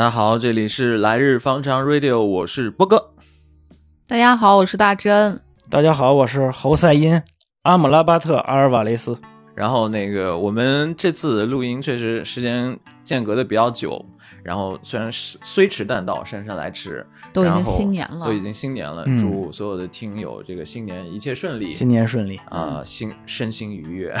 家好，这里是来日方长 Radio，我是波哥。大家好，我是大真。大家好，我是侯赛因阿姆拉巴特阿尔瓦雷斯。然后那个我们这次录音确实时间间隔的比较久，然后虽然是虽迟但到，姗姗来迟，都已经新年了都已经新年了，嗯祝所有的听友这个新年一切顺利，新年顺利。啊、心身心愉悦。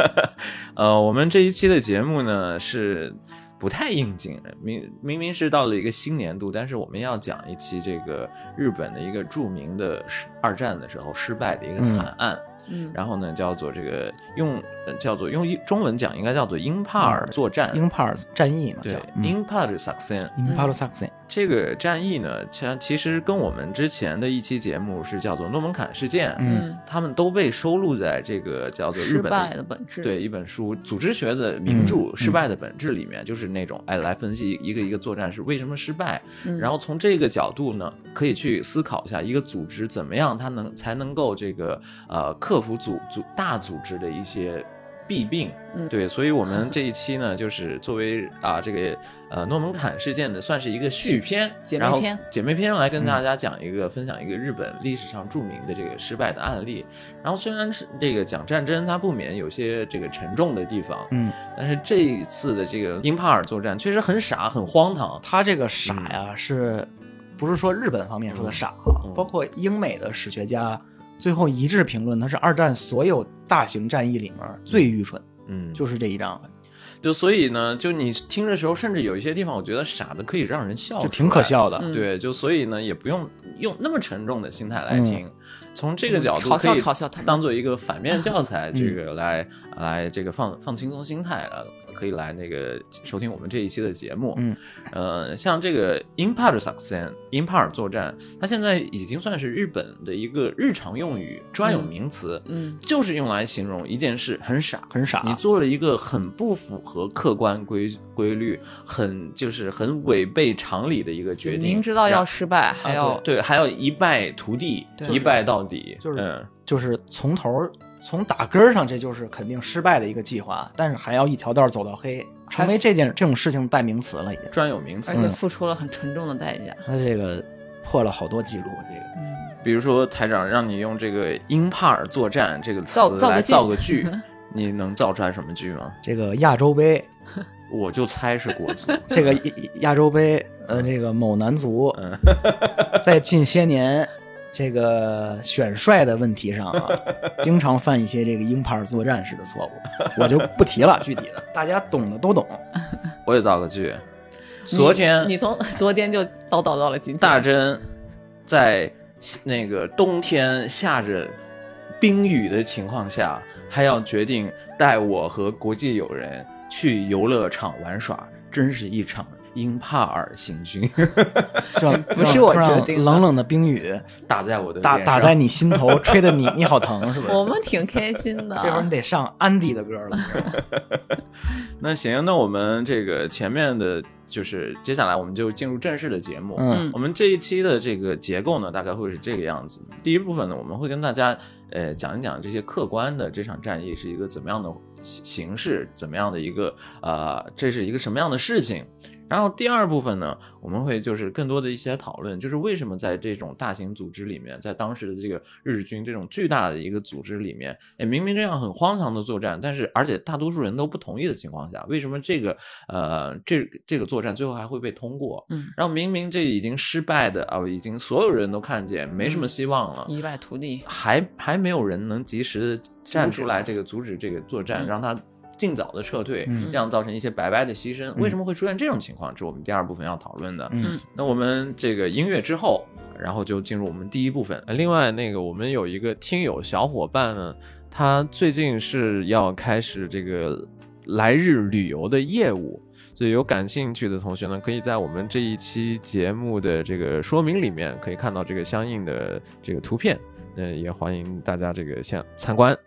呃，我们这一期的节目呢是不太应景，明明明是到了一个新年度，但是我们要讲一期这个日本的一个著名的失二战的时候失败的一个惨案。嗯，然后呢，叫做这个用呃叫做用一中文讲应该叫做英帕尔作战，英帕尔战役嘛，对叫英帕尔 success。英帕尔萨克森。这个战役呢，其其实跟我们之前的一期节目是叫做诺门坎事件，嗯他们都被收录在这个叫做日本失败的本质。对一本书《组织学的名著嗯《失败的本质》里面，就是那种哎来分析一个一个作战是为什么失败，嗯然后从这个角度呢，可以去思考一下一个组织怎么样它能才能够这个呃克服组组大组织的一些。弊病，嗯对，所以我们这一期呢，就是作为啊这个呃诺门坎事件的算是一个续篇，然后姐妹篇姐妹篇来跟大家讲一个、分享一个日本历史上著名的这个失败的案例。然后虽然是这个讲战争，它不免有些这个沉重的地方，嗯，但是这一次的这个英帕尔作战确实很傻，很荒唐。他这个傻呀，是不是说日本方面说的傻啊？嗯包括英美的史学家最后一致评论，它是二战所有大型战役里面最愚蠢，嗯，就是这一仗，就所以呢，就你听的时候，甚至有一些地方，我觉得傻的可以让人笑，就挺可。笑的。嗯。对，就所以呢，也不用用那么沉重的心态来听，从这个角度嗯嘲笑可以当做一个反面教材，嗯。这个来来这个放放轻松心态了，可以来那个收听我们这一期的节目。嗯，呃，像这个 Impar Success Impar 作战，它现在已经算是日本的一个日常用语、专有名词，嗯。就是用来形容一件事很傻，很傻你做了一个很不符合客观规规律、很就是很违背常理的一个决定，明知道要失败，还要对，还要一败涂地，一败到底，就是嗯。就是从头从打根儿上，这就是肯定失败的一个计划，但是还要一条道走到黑，成为这件这种事情的代名词了，已经。专有名词而。且付出了很沉重的代价。他这个破了好多记录，这个嗯，比如说台长让你用这个“英帕尔作战”这个词来造造个句造个句，你能造出来什么句吗？这个亚洲杯，我就猜是国足。这个亚亚洲杯，呃，这个某男足嗯在近些年这个选帅的问题上啊，经常犯一些这个鹰派作战式的错误，我就不提了，具体的大家懂的都懂。我也造个句。昨天你你从昨天就叨叨到了今天。大真在那个冬天下着冰雨的情况下，还要决定带我和国际友人去游乐场玩耍，真是一场英帕尔行军，这不是我让决定的冷冷的冰雨打在我的打脸上打在你心头，吹得你你好疼，是不是？我们挺开心的。这会儿你得上安迪的歌了。那行，那我们这个前面的，就是接下来我们就进入正式的节目。嗯我们这一期的这个结构呢，大概会是这个样子。第一部分呢，我们会跟大家呃讲一讲这些客观的这场战役是一个怎么样的形形式，怎么样的一个呃，这是一个什么样的事情。然后第二部分呢，我们会就是更多的一些讨论，就是为什么在这种大型组织里面，在当时的这个日军这种巨大的一个组织里面，哎，明明这样很荒唐的作战，但是而且大多数人都不同意的情况下，为什么这个呃这这个作战最后还会被通过？嗯，然后明明这已经失败的啊、已经所有人都看见没什么希望了，一败涂地。还还没有人能及时的站出来，这个阻止这个作战，嗯让他尽早的撤退，嗯这样造成一些白白的牺牲。为什么会出现这种情况？这是我们第二部分要讨论的。嗯那我们这个音乐之后，然后就进入我们第一部分。呃另外，那个我们有一个听友小伙伴呢，他最近是要开始这个来日旅游的业务，所以有感兴趣的同学呢，可以在我们这一期节目的这个说明里面可以看到这个相应的这个图片，嗯，也欢迎大家这个向参观。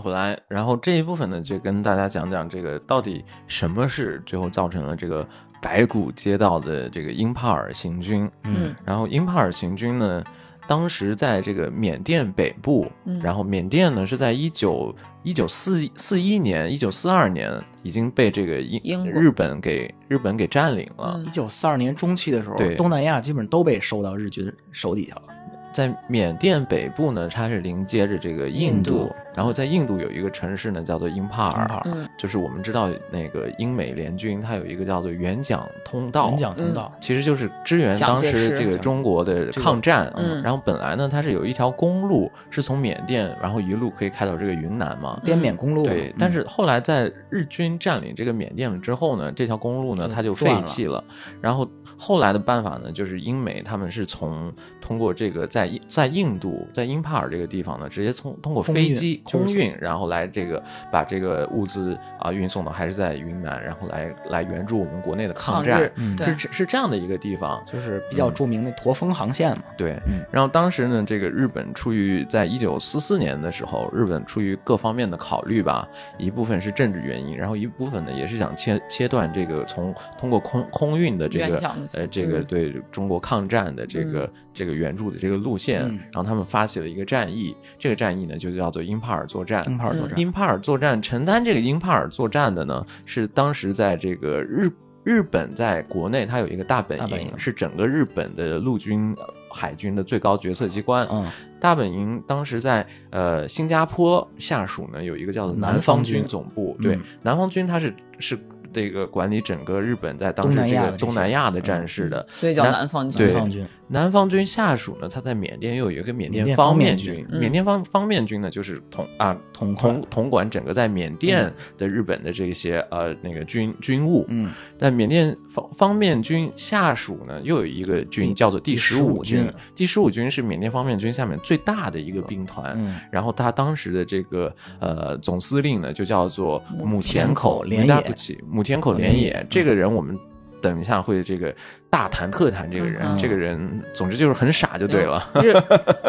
们回来，然后这一部分呢，就跟大家讲讲这个到底什么是最后造成了这个白骨街道的这个英帕尔行军。嗯然后英帕尔行军呢，当时在这个缅甸北部，嗯然后缅甸呢是在一九一九四四一年、一九四二年已经被这个英英日本给日本给占领了。嗯一九四二年中期的时候对，东南亚基本都被收到日军手底下了。在缅甸北部呢，它是临接着这个印印度然后在印度有一个城市呢，叫做英帕尔，帕尔嗯就是我们知道那个英美联军，它有一个叫做援蒋通道，援蒋通道，其实就是支援当时这个中国的这个抗战。嗯然后本来呢，它是有一条公路是从缅甸，然后一路可以开到这个云南嘛。滇缅公路。对嗯，但是后来在日军占领这个缅甸了之后呢，这条公路呢它就废弃了。然后后来的办法呢，就是英美他们是从通过这个在印在印度在英帕尔这个地方呢，直接从通过飞机就是空运，然后来这个把这个物资啊运送到还是在云南，然后来来援助我们国内的抗战。嗯是是这样的一个地方，就是比较著名的驼峰航线嘛。对，嗯然后当时呢，这个日本出于在一九四四年的时候，日本出于各方面的考虑吧，一部分是政治原因，然后一部分呢也是想切切断这个从通过空空运的这个呃这个嗯对中国抗战的这个、这个援助的这个路线，嗯。然后他们发起了一个战役，这个战役呢就叫做英帕尔作战。英帕尔作战，英帕尔作战承担这个英帕尔作战的呢，是当时在这个日日本在国内，它有一个大本营，是整个日本的陆军、呃海军的最高决策机关。嗯，大本营当时在呃新加坡下属呢有一个叫做南南方方军军。总部，对嗯，南方军它是是这个管理整个日本在当时这个东南亚的战事的。所以叫南南方军。对南方军，下属呢，他在缅甸又有一个缅甸方方面军，嗯。缅甸方方面军呢就是统啊统统统管整个在缅甸的日本的这些呃那个军军务，嗯，但缅甸方方面军下属呢，又有一个军叫做第第十五军军。第十五军是缅甸方面军下面最大的一个兵团。嗯。然后他当时的这个呃总司令呢，就叫做母母田田口口连野。大不起母田口连野。这个人我们等一下会这个大谈特谈这个人，嗯这个人总之就是很傻就对了。日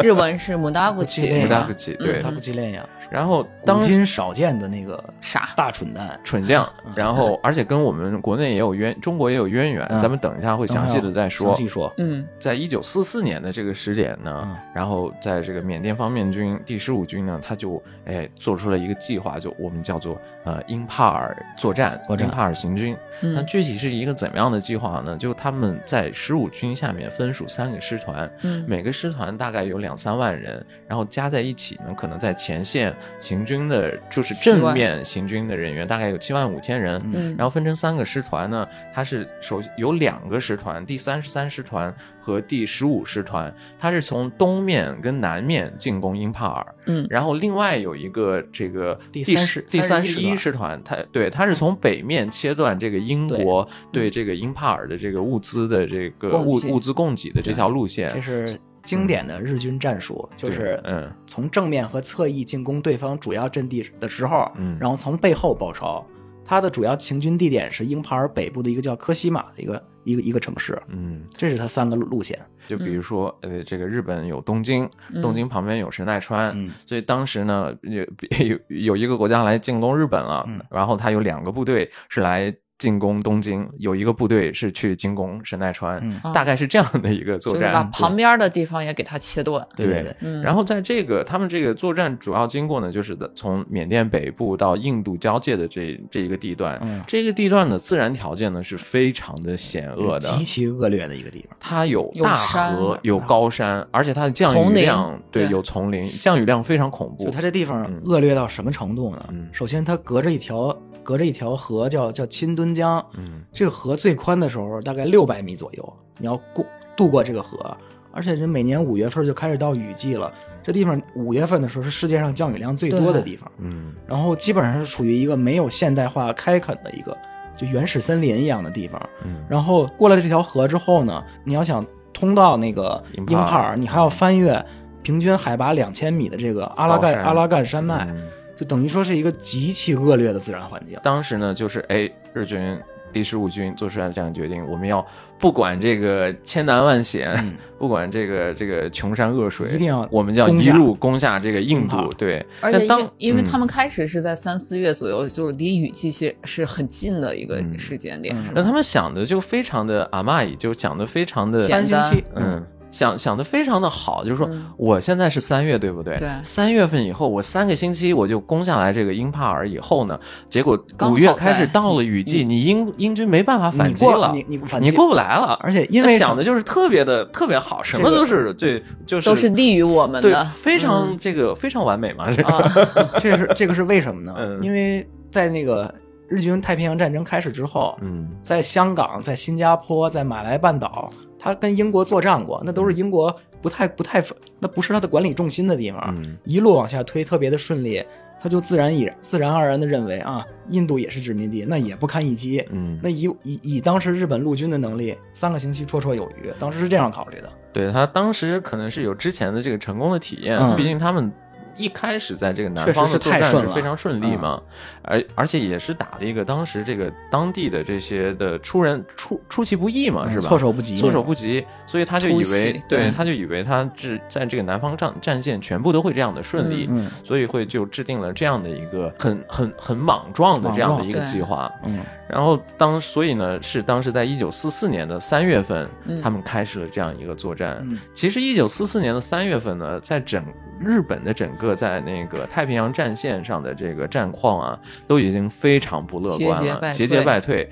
日文是姆达古不奇记，母得大不起，对。他不吉练呀，然后当今少见的那个傻。大蠢蛋，蠢将，然后而且跟我们国内也有渊，中国也有渊源，嗯。咱们等一下会详细的再说。详。细说，嗯。在一九四四年的这个时点呢，嗯。然后在这个缅甸方面军第十五军呢，他就哎做出了一个计划，就我们叫做呃英帕尔作战，英帕尔行军。那嗯具体是一个怎么样的计划呢？就他们在十五军下面分属三个师团，嗯每个师团大概有两三万人，然后加在一起呢，可能在前线行军的，就是正面行军的人员大概有七万五千人。嗯，然后分成三个师团呢，它是首有两个师团，第三十三师团和第十五师团，它是从东面跟南面进攻英帕尔，嗯然后另外有一个这个第第30第三十31一师团，它对它是从北面切断这个英国对嗯这个英帕尔的这个物资的这个物物资供给的这条路线这，是经典的日军战术，就是嗯从正面和侧翼进攻对方主要阵地的时候，嗯然后从背后包抄。它的主要行军地点是英帕尔北部的一个叫科西玛的一个一个一个城市，嗯，这是它三个路线。就比如说呃，这个日本有东京，嗯东京旁边有神奈川，嗯所以当时呢，有 有有一个国家来进攻日本了，嗯然后他有两个部队是来进攻东京，有一个部队是去进攻神奈川，嗯。大概是这样的一个作战。就是把旁边的地方也给它切断。对。对。然后在这个他们这个作战主要经过呢，就是从缅甸北部到印度交界的这这一个地段，嗯。这个地段的自然条件呢是非常的险恶的，极其恶劣的一个地方。它有有大河，有高山，而且它的降雨量，对，对。有丛林，降雨量非常恐怖。就。它这地方嗯。恶劣到什么程度呢？嗯。首先，它隔着一条隔着一条河叫叫钦敦江，嗯。这个河最宽的时候大概六百米左右，你要过渡过这个河，而且这每年五月份就开始到雨季了。这地方五月份的时候是世界上降雨量最多的地方，嗯。然后基本上是处于一个没有现代化开垦的一个就原始森林一样的地方。嗯。然后过了这条河之后呢，你要想通到那个英帕尔你还要翻越平均海拔两千米的这个阿拉干阿拉干山脉，嗯就等于说是一个极其恶劣的自然环境。当时呢，就是哎，日军第十五军做出来这样的决定，我们要不管这个千难万险，嗯不管这个这个穷山恶水，一定要我们就要一路攻下这个印度。对，而且当因因为嗯他们开始是在三四月左右，就是离雨季是是很近的一个嗯时间点。嗯那他们想的就非常的阿玛伊，就讲的非常的简单三星期，嗯，想想的非常的好，就是说嗯。我现在是三月，对不对？对。三月份以后，我三个星期我就攻下来这个英帕尔以后呢，结果五月开始到了雨季，你英英军没办法反击了，你你你反击你过不来了，而且因为想的就是特别的特别好，什么都是对，就是都是利于我们对的，，非常嗯。这个非常完美嘛，这个。啊，这个 是这个是为什么呢？嗯。因为在那个日军太平洋战争开始之后，嗯。在香港、在新加坡、在马来半岛，他跟英国作战过，那都是英国不太不太，那不是他的管理重心的地方，嗯。一路往下推，特别的顺利，他就自然以自然而然的认为啊，印度也是殖民地，那也不堪一击。嗯，那以以以当时日本陆军的能力，三个星期绰绰有余，当时是这样考虑的。对他当时可能是有之前的这个成功的体验，嗯。毕竟他们一开始在这个南方的作战是非常顺利嘛，而而且也是打了一个当时这个当地的这些的出人出出其不意嘛，是吧？嗯措手不及。措手不及，所以他就以为，对他就以为他是在这个南方战战线全部都会这样的顺利，嗯所以会就制定了这样的一个很很很莽撞的这样的一个计划。嗯。然后当所以呢，是当时在一九四四年的三月份，嗯。他们开始了这样一个作战。嗯。其实一九四四年的三月份呢，在整日本的整个在那个太平洋战线上的这个战况啊，都已经非常不乐观了，节节败退。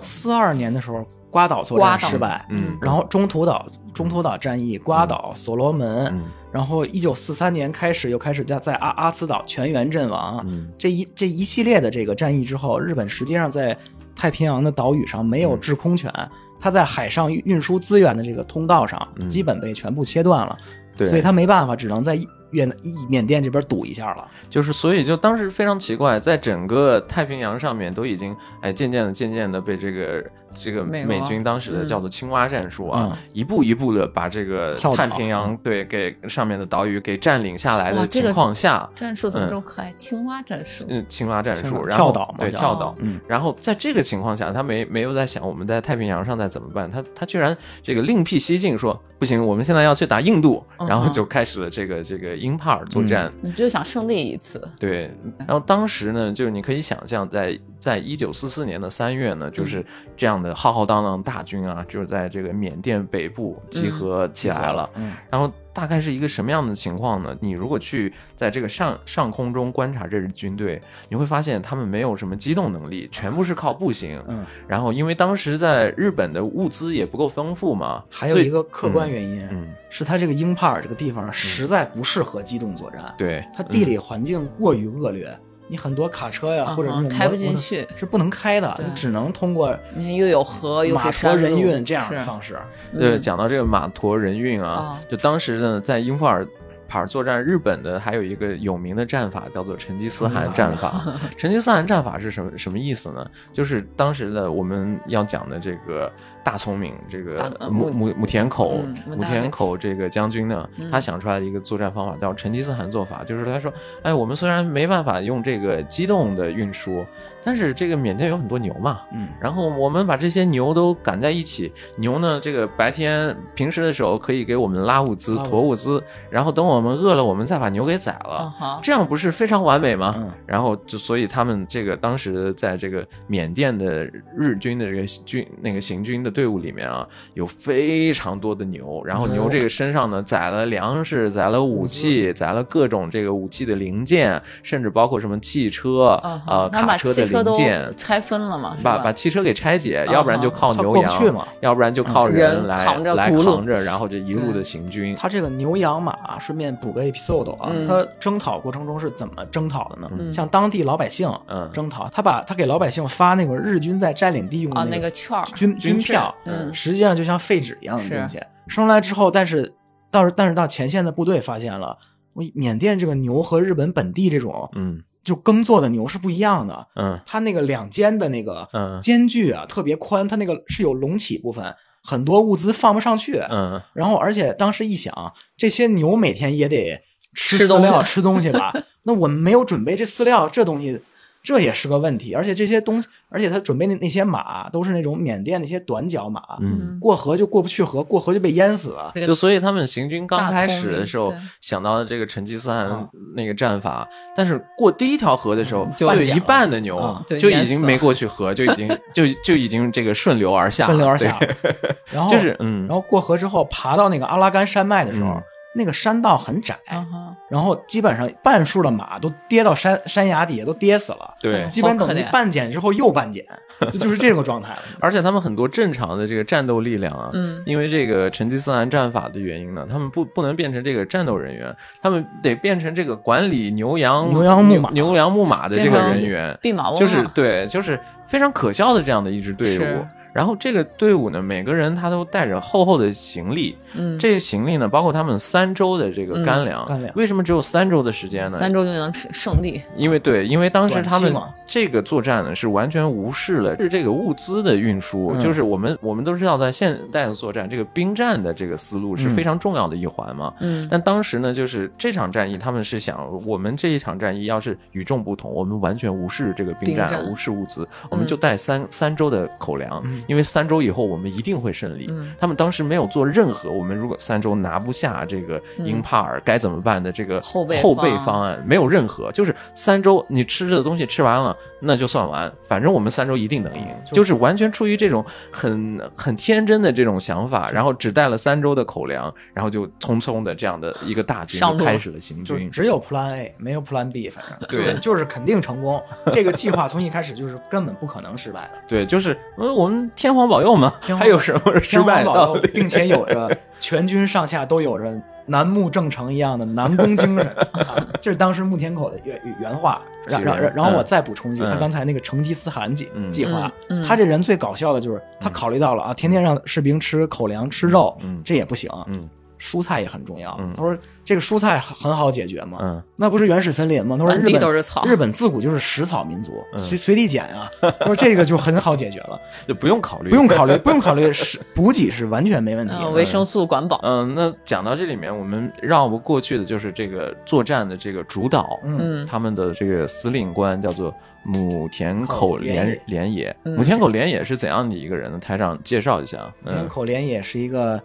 四二年的时候，瓜岛作战失败，嗯。然后中途岛中途岛战役、瓜岛、所罗门，嗯。然后一九四三年开始又开始在在阿阿兹岛全员阵亡，嗯。这一这一系列的这个战役之后，日本实际上在太平洋的岛屿上没有嗯制空权，它在海上运运输资源的这个通道上嗯。基本被全部切断了，对，所以它没办法，只能在越南缅甸这边堵一下了。就是所以就当时非常奇怪，在整个太平洋上面都已经哎渐渐的渐渐的被这个这个美军当时的嗯叫做青蛙战术啊，嗯一步一步的把这个太平洋对给上面的岛屿给占领下来的情哇这个况下，战术怎么嗯这么可爱？青蛙战术，嗯，青蛙战术，然后跳岛嘛对跳岛，嗯，然后在这个情况下，他没没有在想我们在太平洋上再怎么办，他他居然这个另辟蹊径说不行，我们现在要去打印度，嗯然后就开始了这个这个英帕尔作战。你就想胜利一次，对，然后当时呢，就是你可以想象在，在一九四四年的三月呢，就是这样的浩浩荡荡大军啊，就是在这个缅甸北部集合起来了。嗯然后大概是一个什么样的情况呢？你如果去在这个上上空中观察这支军队，你会发现他们没有什么机动能力，全部是靠步行。嗯，然后因为当时在日本的物资也不够丰富嘛，还有一个客观原因，嗯，是它这个英帕尔这个地方实在不适合机动作战，对，它地理环境过于恶劣，你很多卡车呀、嗯或者那种开不进去是不能开的，你只能通过你看又有河又马是山路驮人运这样的是方式。对，嗯讲到这个马驮人运啊，哦就当时呢，在英帕尔帕尔作战，日本的还有一个有名的战法叫做成吉思汗战法。成吉思汗战法是什么什么意思呢？就是当时的我们要讲的这个大聪明，这个母母母田口嗯母田口这个将军呢，嗯。他想出来的一个作战方法叫成吉思汗做法，就是他说，哎，我们虽然没办法用这个机动的运输，但是这个缅甸有很多牛嘛，嗯，然后我们把这些牛都赶在一起，牛呢，这个白天平时的时候可以给我们拉物资、物资。驮物资，然后等我们饿了，我们再把牛给宰了，这样不是非常完美吗？嗯。然后就所以他们这个当时在这个缅甸的日军的这个军那个行军的队伍里面啊，有非常多的牛，然后牛这个身上呢载了粮食，载了武器，载了各种这个武器的零件，甚至包括什么汽车、啊卡车的零件。拆分了嘛，把把汽车给拆解，嗯要不然就靠牛羊去嘛，要不然就靠人来扛着来扛着，然后这一路的行军。他这个牛羊马，顺便补个 episode 啊，嗯。他征讨过程中是怎么征讨的呢？嗯。像当地老百姓嗯。征讨，他把他给老百姓发那个日军在占领地用的啊那个个券儿，军军券嗯实际上就像废纸一样的是东西。生来之后，但是到是但是到前线的部队发现了，我缅甸这个牛和日本本地这种嗯就耕作的牛是不一样的。嗯它那个两肩的那个嗯间距啊特别宽，它那个是有隆起部分，很多物资放不上去。嗯然后而且当时一想，这些牛每天也得吃饲料、吃东西吧？那我们没有准备这饲料，这东西这也是个问题。而且这些东西，而且他准备的那些马都是那种缅甸那些短脚马，嗯，过河就过不去河，过河就被淹死了。这个就所以他们行军刚开始的时候想到的这个成吉思汗啊那个战法，但是过第一条河的时候，就有一半的牛啊就已经没过去河，就已经 就就已经这个顺流而下，顺流而下，然后就是嗯然后过河之后爬到那个阿拉干山脉的时候，嗯那个山道很窄，嗯，然后基本上半数的马都跌到山山崖底下，都跌死了。对嗯。基本等于半减之后又半减，就就是这种状态了。而且他们很多正常的这个战斗力量啊，嗯因为这个成吉思汗战法的原因呢，他们不不能变成这个战斗人员，他们得变成这个管理牛羊牛羊牧马牛羊牧马的这个人员，弼马翁就是对，就是非常可笑的这样的一支队伍是。然后这个队伍呢，每个人他都带着厚厚的行李，嗯，这个行李呢，包括他们三周的这个干粮。干粮。为什么只有三周的时间呢？三周就能吃圣地，因为对，因为当时他们这个作战呢是完全无视了是这个物资的运输，嗯。就是我们我们都知道，在现代的作战，这个兵战的这个思路是嗯。非常重要的一环嘛。嗯。但当时呢，就是这场战役，他们是想，我们这一场战役要是与众不同，我们完全无视这个兵战，兵战无视物资，我们就带三、三周的口粮，嗯因为三周以后我们一定会胜利。嗯他们当时没有做任何，我们如果三周拿不下这个英帕尔该怎么办的这个后备后备方案，没有任何，就是三周你吃的东西吃完了，那就算完，反正我们三周一定能赢，就就是完全出于这种很很天真的这种想法，然后只带了三周的口粮，然后就匆匆的这样的一个大军就开始了行军。就只有 Plan A 没有 Plan B，反正 对就是肯定成功。这个计划从一开始就是根本不可能失败的。对，就是呃我们天皇保佑嘛，天皇还有什么失败皇保佑，的道理？并且有着 全军上下都有着南木正成一样的南宫精神，啊这是当时穆田口的原原话。然然然然后我再补充一句，嗯。他刚才那个成吉思汗计嗯。计划，他这人最搞笑的就是他考虑到了啊，天天让士兵吃口粮吃肉，嗯。这也不行，嗯蔬菜也很重要。嗯他说这个蔬菜很很好解决嘛，嗯那不是原始森林吗？他说日本都是草日本自古就是食草民族，嗯随随地捡啊。他说这个就很好解决了，就不用考虑，不用考虑，不用考虑是补给是完全没问题的。呃，维生素管饱，嗯，那讲到这里面，我们绕不过去的就是这个作战的这个主导，嗯嗯他们的这个司令官叫做母田口连连野。嗯母田口连野是怎样的一个人呢？台长介绍一下。嗯田口连野是一个，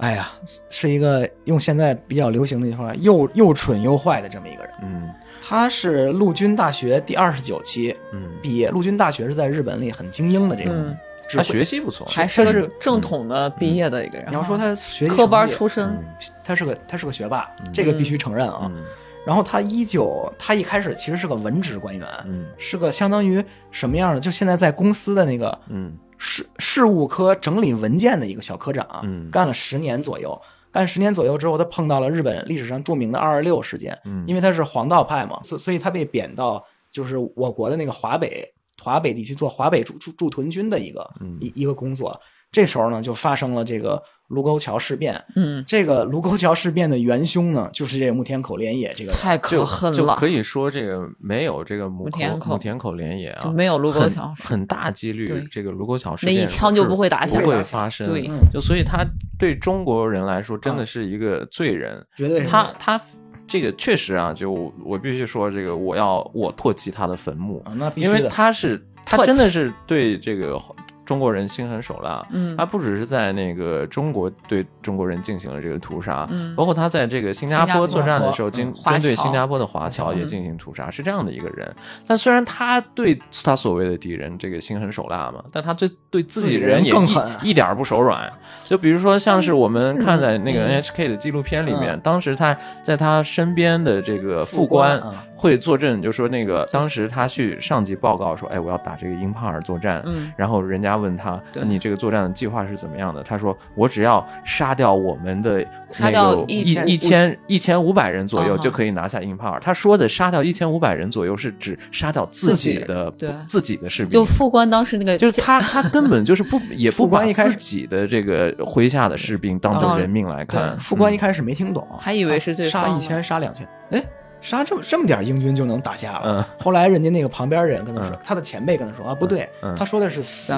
哎呀，是一个用现在比较流行的一句话，又又蠢又坏的这么一个人。嗯他是陆军大学第二十九期嗯，毕业，陆军大学是在日本里很精英的这种嗯。他学习不错，还是个正统的毕业的一个人。你要说他学习科班出身，嗯他是个他是个学霸，这个必须承认啊。嗯然后他一九，他一开始其实是个文职官员，嗯是个相当于什么样的？就现在在公司的那个嗯事事务科整理文件的一个小科长，嗯干了十年左右。干十年左右之后，他碰到了日本历史上著名的二二六事件，嗯因为他是黄道派嘛，所所以他被贬到就是我国的那个华北华北地区做华北驻驻驻屯军的一个、嗯一一个工作。这时候呢，就发生了这个卢沟桥事变。嗯，这个卢沟桥事变的元凶呢，就是这个木田口连野这个。太可恨了就可，以说这个没有这个母母田口连野啊，就没有卢沟很桥很大几率这个卢沟桥事那一变枪就不会打响不会发生。对嗯就所以他对中国人来说真的是一个罪人。绝对是他他这个确实啊，就我必须说这个，我要我唾弃他的坟墓，啊，那必须因为。他是他真的是对这个中国人心狠手辣。嗯。他不只是在那个中国对中国人进行了这个屠杀，嗯。包括他在这个新加坡作战的时候，经针对新加坡的华侨也嗯进行屠杀，是这样的一个人。但虽然他对他所谓的敌人这个心狠手辣嘛，但他对对自己人也一更狠。一点不手软。就比如说，像是我们看在那个嗯 NHK 的纪录片里面，嗯。当时他在他身边的这个副官副官嗯会作证，就说那个当时他去上级报告说，哎，我要打这个英帕尔作战，嗯然后人家问他，你这个作战的计划是怎么样的？他说，我只要杀掉我们的杀那个掉一一一千一千五百人左右嗯就可以拿下英帕尔。他说的杀掉一千五百人左右是指杀掉自己的自己对自己的士兵，就副官当时那个就是他，他根本就是不 也不把一开始自己的这个麾下的士兵当做人命来看。副官一开始没听懂，还以为是对杀一千杀两千，哎，杀这么这么点英军就能打下了。嗯。后来人家那个旁边人跟他说嗯，他的前辈跟他说啊，不对嗯，他说的是死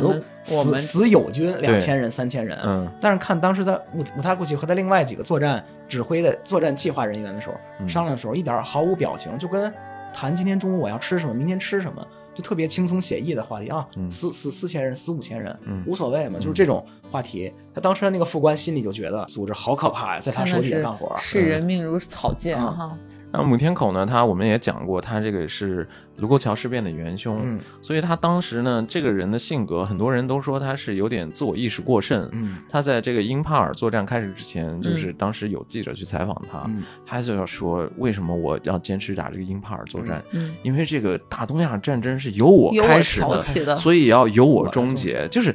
我们死死友军两千人三千人。嗯。但是看当时他姆姆塔古奇和他另外几个作战指挥的作战计划人员的时候，嗯。商量的时候一点毫无表情，就跟谈今天中午我要吃什么，明天吃什么，就特别轻松写意的话题啊，嗯。死死四千人，死五千人，嗯。无所谓嘛，就是这种话题。他当时的那个副官心里就觉得组织好可怕呀，在他手真的是底下干活。视人命如草芥嗯哈。那母天口呢，他我们也讲过，他这个是卢沟桥事变的元凶，嗯。所以他当时呢，这个人的性格，很多人都说他是有点自我意识过剩。嗯。他在这个英帕尔作战开始之前，就是当时有记者去采访他，嗯。他就要说为什么我要坚持打这个英帕尔作战？嗯，因为这个大东亚战争是由我开始挑起的。所以要由我终结，就是。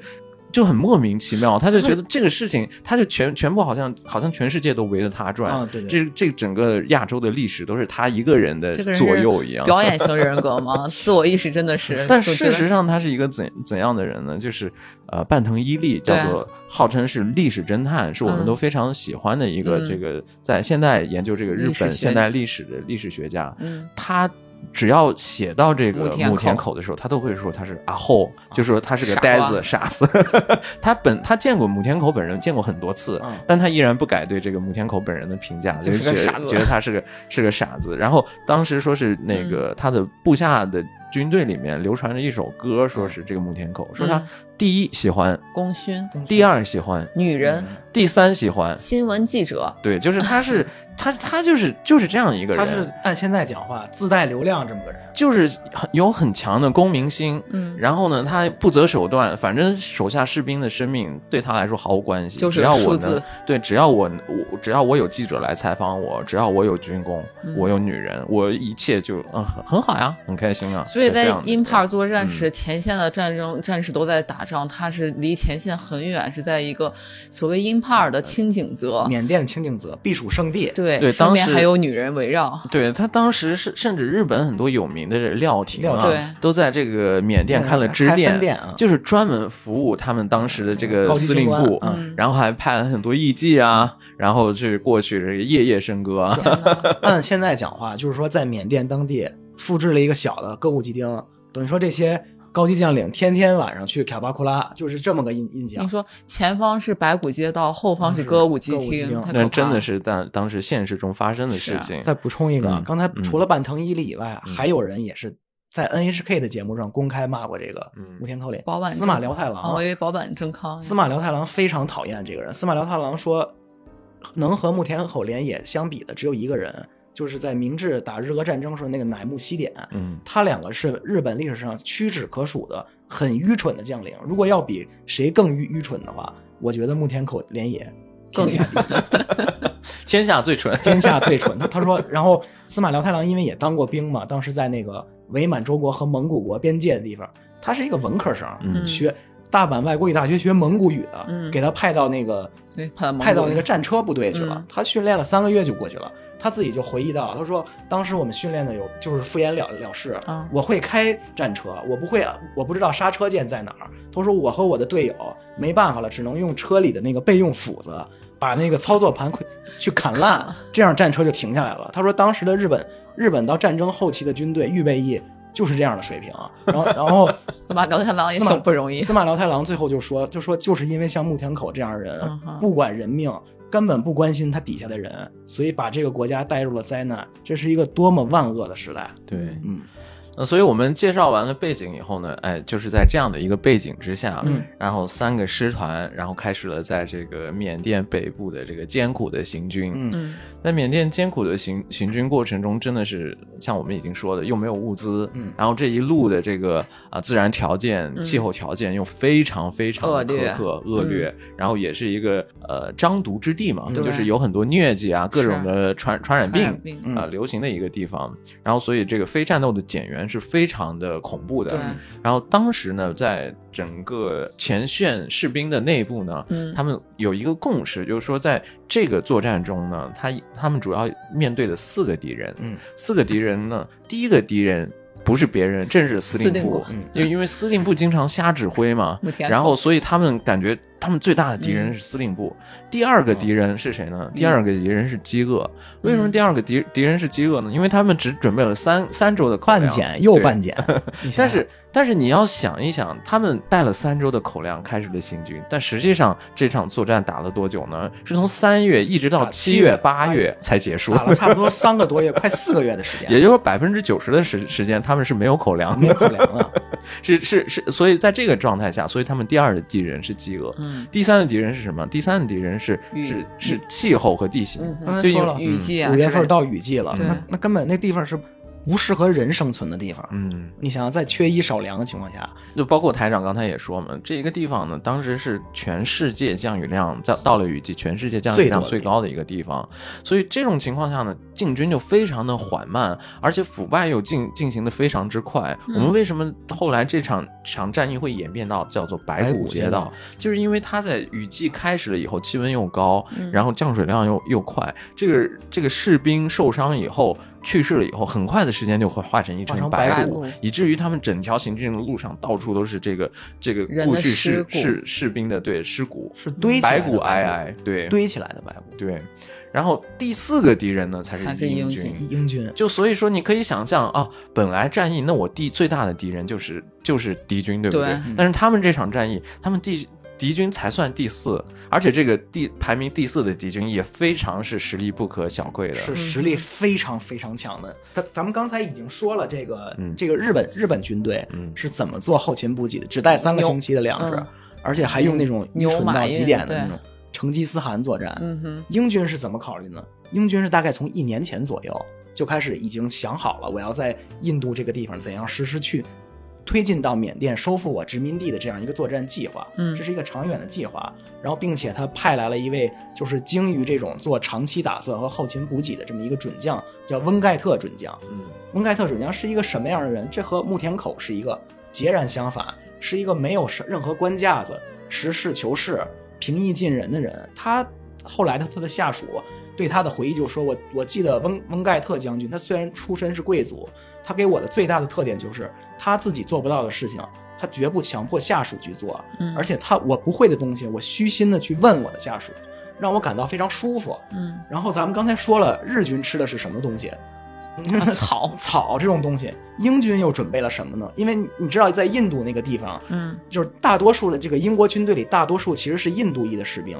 就很莫名其妙，他就觉得这个事情，他就全全部好像好像全世界都围着他转，啊对对这这整个亚洲的历史都是他一个人的左右一样。表演型人格吗？自我意识真的是，但事实上，他是一个怎怎样的人呢？就是呃，半藤伊力叫做号称是历史侦探，是我们嗯都非常喜欢的一个嗯这个在现代研究这个日本现代历史的历史学家。嗯他只要写到这个母田口的时候，他都会说他是阿后，就说他是个呆子傻子。他本他见过母田口本人，见过很多次嗯，但他依然不改对这个母田口本人的评价，就是觉得他是个是个傻子。然后当时说是那嗯。个他的部下的军队里面流传着一首歌，说是这个母田口，说他嗯第一喜欢，功勋、第二喜欢，女人、第三喜欢。新闻记者，对，就是他是 他他就是就是这样一个人他，是按现在讲话自带流量这么个人。就是很有很强的公民心，嗯然后呢，他不择手段，反正手下士兵的生命对他来说毫无关系，就是只要我能数字对，只要我我只要我有记者来采访我，只要我有军工，嗯我有女人，我一切就嗯很很好呀，很开心啊。所以在英帕尔作战嗯时，前线的战争战士都在打仗，他是离前线很远，是在一个所谓英帕尔的清景泽，缅甸清景泽避暑胜地，对，对身边当时还有女人围绕，对他当时是甚至日本很多有名的料亭啊都在这个缅甸开了支店，分店啊就是专门服务他们当时的这个司令部，嗯然后还派了很多艺妓啊，然后去过去这个夜夜笙歌按 现在讲话，就是说在缅甸当地复制了一个小的歌舞伎町，等于说这些高级将领天天晚上去卡巴库拉，就是这么个印印象你。说前方是白骨街道，后方是是歌舞伎町，那真的是当当时现实中发生的事情。再补充一个，嗯刚才除了半藤伊里以外，嗯还有人也是在 NHK 的节目上公开骂过这个嗯木田口脸保坂司马辽太郎。哦，我以为保坂正康，司马辽太郎非常讨厌这个人。司马辽太郎说，能和木田口连野相比的只有一个人，就是在明治打日俄战争时候那个乃木希典。嗯，他两个是日本历史上屈指可数的很愚蠢的将领。如果要比谁更愚愚蠢的话，我觉得木田口连野更天下第一 天下最蠢。天下最蠢。他他说，然后司马辽太郎因为也当过兵嘛，当时在那个伪满洲国和蒙古国边界的地方，他是一个文科生，嗯学大阪外国语大学学蒙古语的，嗯给他派到那个派到派到那个战车部队去了。嗯他训练了三个月就过去了。他自己就回忆到，他说当时我们训练的有就是敷衍了了事，啊我会开战车，我不会，我不知道刹车键在哪儿。他说我和我的队友没办法了，只能用车里的那个备用斧子把那个操作盘去砍烂，这样战车就停下来了。他说当时的日本，日本到战争后期的军队预备役就是这样的水平。然后，然后 司马辽太郎也挺不容易司马辽太郎最后就说，就说就是因为像木田口这样的人，不管人命，根本不关心他底下的人，所以把这个国家带入了灾难。这是一个多么万恶的时代！对，嗯，那所以我们介绍完了背景以后呢，哎，就是在这样的一个背景之下，嗯，然后三个师团，然后开始了在这个缅甸北部的这个艰苦的行军。嗯嗯在缅甸艰苦的行行军过程中，真的是像我们已经说的，又没有物资，嗯然后这一路的这个啊、自然条件、嗯气候条件又非常非常的苛刻恶劣，然后也是一个呃瘴毒之地嘛，对就是有很多疟疾啊，各种的传传染病染病啊、流行的一个地方，然后所以这个非战斗的减员是非常的恐怖的对，然后当时呢，在整个前线士兵的内部呢，嗯。他们有一个共识，就是说在这个作战中呢，他他们主要面对的四个敌人，嗯，四个敌人呢，第一个敌人不是别人，正是司令部因为因为司令部经常瞎指挥嘛然后所以他们感觉他们最大的敌人是司令部，第二个敌人是谁呢？第二个敌人是饥饿。为什么第二个敌敌人是饥饿呢？因为他们只准备了三三周的口粮半减又半减，但是但是你要想一想，他们带了三周的口粮开始了行军，但实际上这场作战打了多久呢？是从三月一直到打七月、八月才结束，打了差不多三个多月，快四个月的时间，也就是说百分之九十的时时间他们是没有口粮的，没有口粮了。是是是，所以在这个状态下，所以他们第二的敌人是饥饿，嗯第三的敌人是什么？第三的敌人是是是气候和地形，嗯刚才就因为说了，雨季啊五月份到雨季了，那那根本那地方是不适合人生存的地方。嗯，你想想，在缺衣少粮的情况下，就包括台长刚才也说嘛，这一个地方呢，当时是全世界降雨量在到了雨季，全世界降雨量最高的一个地方，所以这种情况下呢，进军就非常的缓慢，而且腐败又进进行的非常之快。我们为什么后来这场场战役会演变到叫做白骨街道？就是因为它在雨季开始了以后，气温又高，然后降水量又又快，这个这个士兵受伤以后。去世了以后，很快的时间就会化成一成层白骨，以至于他们整条行军的路上到处都是这个这个故去士士士兵的对尸骨，是堆起来白骨皑皑，对。堆起来的白骨。对。然后第四个敌人呢，才才是英军。英军。就所以说，你可以想象啊，本来战役那我第最大的敌人就是就是敌军，对不对？对。但是他们这场战役，他们敌敌军才算第四，而且这个第排名第四的敌军也非常是实力不可小觑的。是实力非常非常强的。咱咱们刚才已经说了，这个、嗯这个日本日本军队嗯是怎么做后勤补给的，只带三个星期的粮食，嗯而且还用那种愚牛蠢到极马对点的那种成吉思汗作战。嗯哼，英军是怎么考虑呢？英军是大概从一年前左右就开始已经想好了，我要在印度这个地方怎样实施去推进到缅甸收复我殖民地的这样一个作战计划。嗯这是一个长远的计划。然后，并且他派来了一位就是精于这种做长期打算和后勤补给的这么一个准将，叫温盖特准将。嗯，温盖特准将是一个什么样的人？这和木田口是一个截然相反，是一个没有任何官架子、实事求是、平易近人的人。他后来的他的下属对他的回忆就说：“我我记得温温盖特将军，他虽然出身是贵族，他给我的最大的特点就是他自己做不到的事情，他绝不强迫下属去做，嗯而且他我不会的东西，我虚心的去问我的下属，让我感到非常舒服。嗯，然后咱们刚才说了，日军吃的是什么东西？啊草，草这种东西，英军又准备了什么呢？因为你你知道，在印度那个地方，嗯就是大多数的这个英国军队里，大多数其实是印度裔的士兵。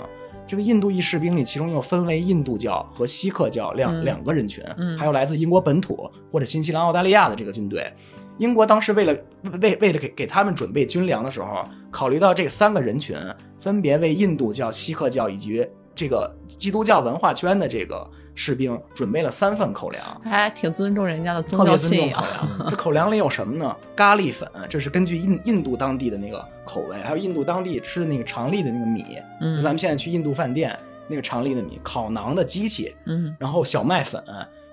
这个印度裔士兵里，其中又分为印度教和锡克教两、嗯两个人群，嗯还有来自英国本土或者新西兰、澳大利亚的这个军队。英国当时为了为为了给给他们准备军粮的时候，考虑到这三个人群分别为印度教、锡克教以及这个基督教文化圈的这个士兵准备了三份口粮。还挺尊重人家的宗特别教信仰。粮。这口粮里有什么呢？咖喱粉，这是根据印印度当地的那个口味，还有印度当地吃那个长粒的那个米，就嗯咱们现在去印度饭店那个长粒的米，烤馕的机器，嗯然后小麦粉，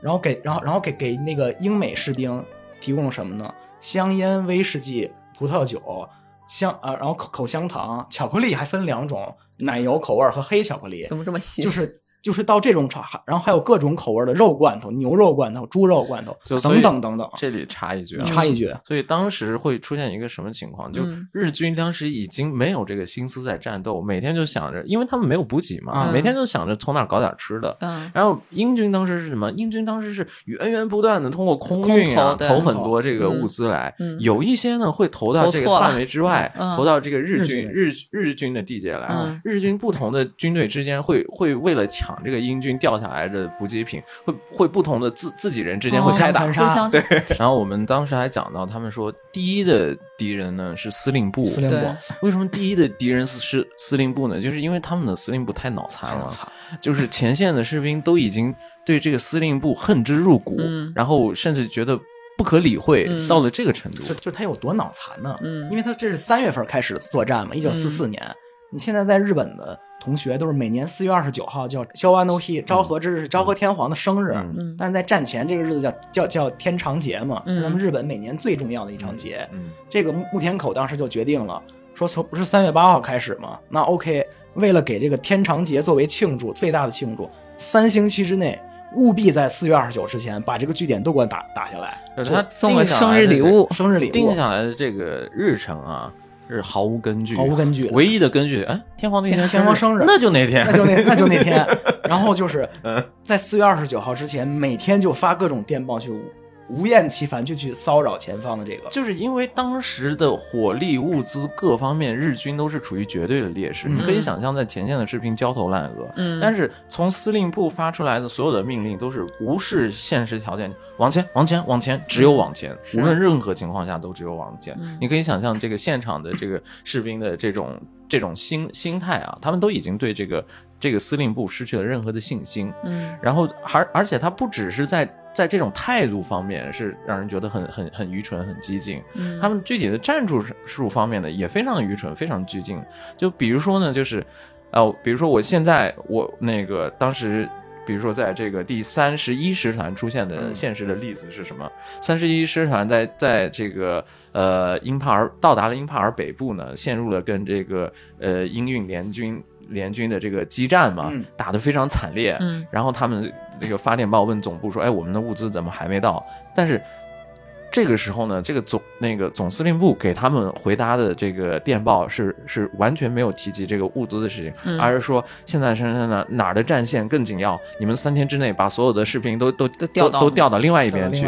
然后给然后然后给给那个英美士兵提供了什么呢？香烟、威士忌、葡萄酒。香啊，然后口口香糖、巧克力还分两种，奶油口味和黑巧克力。怎么这么细？就是就是到这种场，然后还有各种口味的肉罐头、牛肉罐头、猪肉罐头就等等等等。这里插一句啊，插一句，所以当时会出现一个什么情况？就嗯日军当时已经没有这个心思在战斗，每天就想着，因为他们没有补给嘛，嗯每天就想着从哪儿搞点吃的。嗯然后英军当时是什么？英军当时是源源不断的通过空运啊投投很多这个物资来，嗯嗯有一些呢会投到这个范围之外，嗯投到这个日军日日日军的地界来。嗯日军不同的军队之间会会为了抢这个英军掉下来的补给品，会会不同的自自己人之间会哦开打。对，然后我们当时还讲到，他们说第一的敌人呢是司令部。司令部为什么第一的敌人是是司令部呢？就是因为他们的司令部太脑残了，就是前线的士兵都已经对这个司令部恨之入骨，嗯然后甚至觉得不可理会，嗯到了这个程度。就就他有多脑残呢？嗯因为他这是三月份开始作战嘛，一九四四年。你现在在日本的同学都是每年四月二十九号叫昭和 no he 昭和之日，是昭和天皇的生日。嗯嗯但是在战前这个日子叫叫叫天长节嘛，嗯是咱们日本每年最重要的一场节。嗯这个木田口当时就决定了，说从不是三月八号开始吗？那 OK，为了给这个天长节作为庆祝，最大的庆祝，三星期之内务必在四月二十九之前把这个据点都给我打打下来，就是他送个定下来的生日礼物，生日礼物定下来的这个日程啊，是毫无根据，毫无根据唯一的根据，哎，天皇那天天皇生日那就那天，那就那那就那天，然后就是在四月二十九号之前，每天就发各种电报去无厌其烦就去骚扰前方的这个。就是因为当时的火力、物资各方面，日军都是处于绝对的劣势。嗯你可以想象，在前线的士兵焦头烂额。嗯但是从司令部发出来的所有的命令都是无视现实条件，往前、往前、往前，只有往前，是无论任何情况下都只有往前。嗯你可以想象这个现场的这个士兵的这种这种心心态啊，他们都已经对这个这个司令部失去了任何的信心。嗯然后而而且他不只是在在这种态度方面是让人觉得很很很愚蠢、很激进，嗯，他们具体的战术术方面呢也非常愚蠢、非常激进。就比如说呢，就是呃，比如说我现在我那个当时。比如说，在这个第三十一师团出现的嗯现实的例子是什么？三十一师团在在这个呃英帕尔到达了英帕尔北部呢，陷入了跟这个呃英运联军联军的这个激战嘛，嗯打得非常惨烈。嗯然后他们那个发电报问总部说：“哎，我们的物资怎么还没到？”但是这个时候呢，这个总那个总司令部给他们回答的这个电报是是完全没有提及这个物资的事情，嗯。而是说现在是哪哪儿的战线更紧要，你们三天之内把所有的士兵都都都调到都调到另外一边去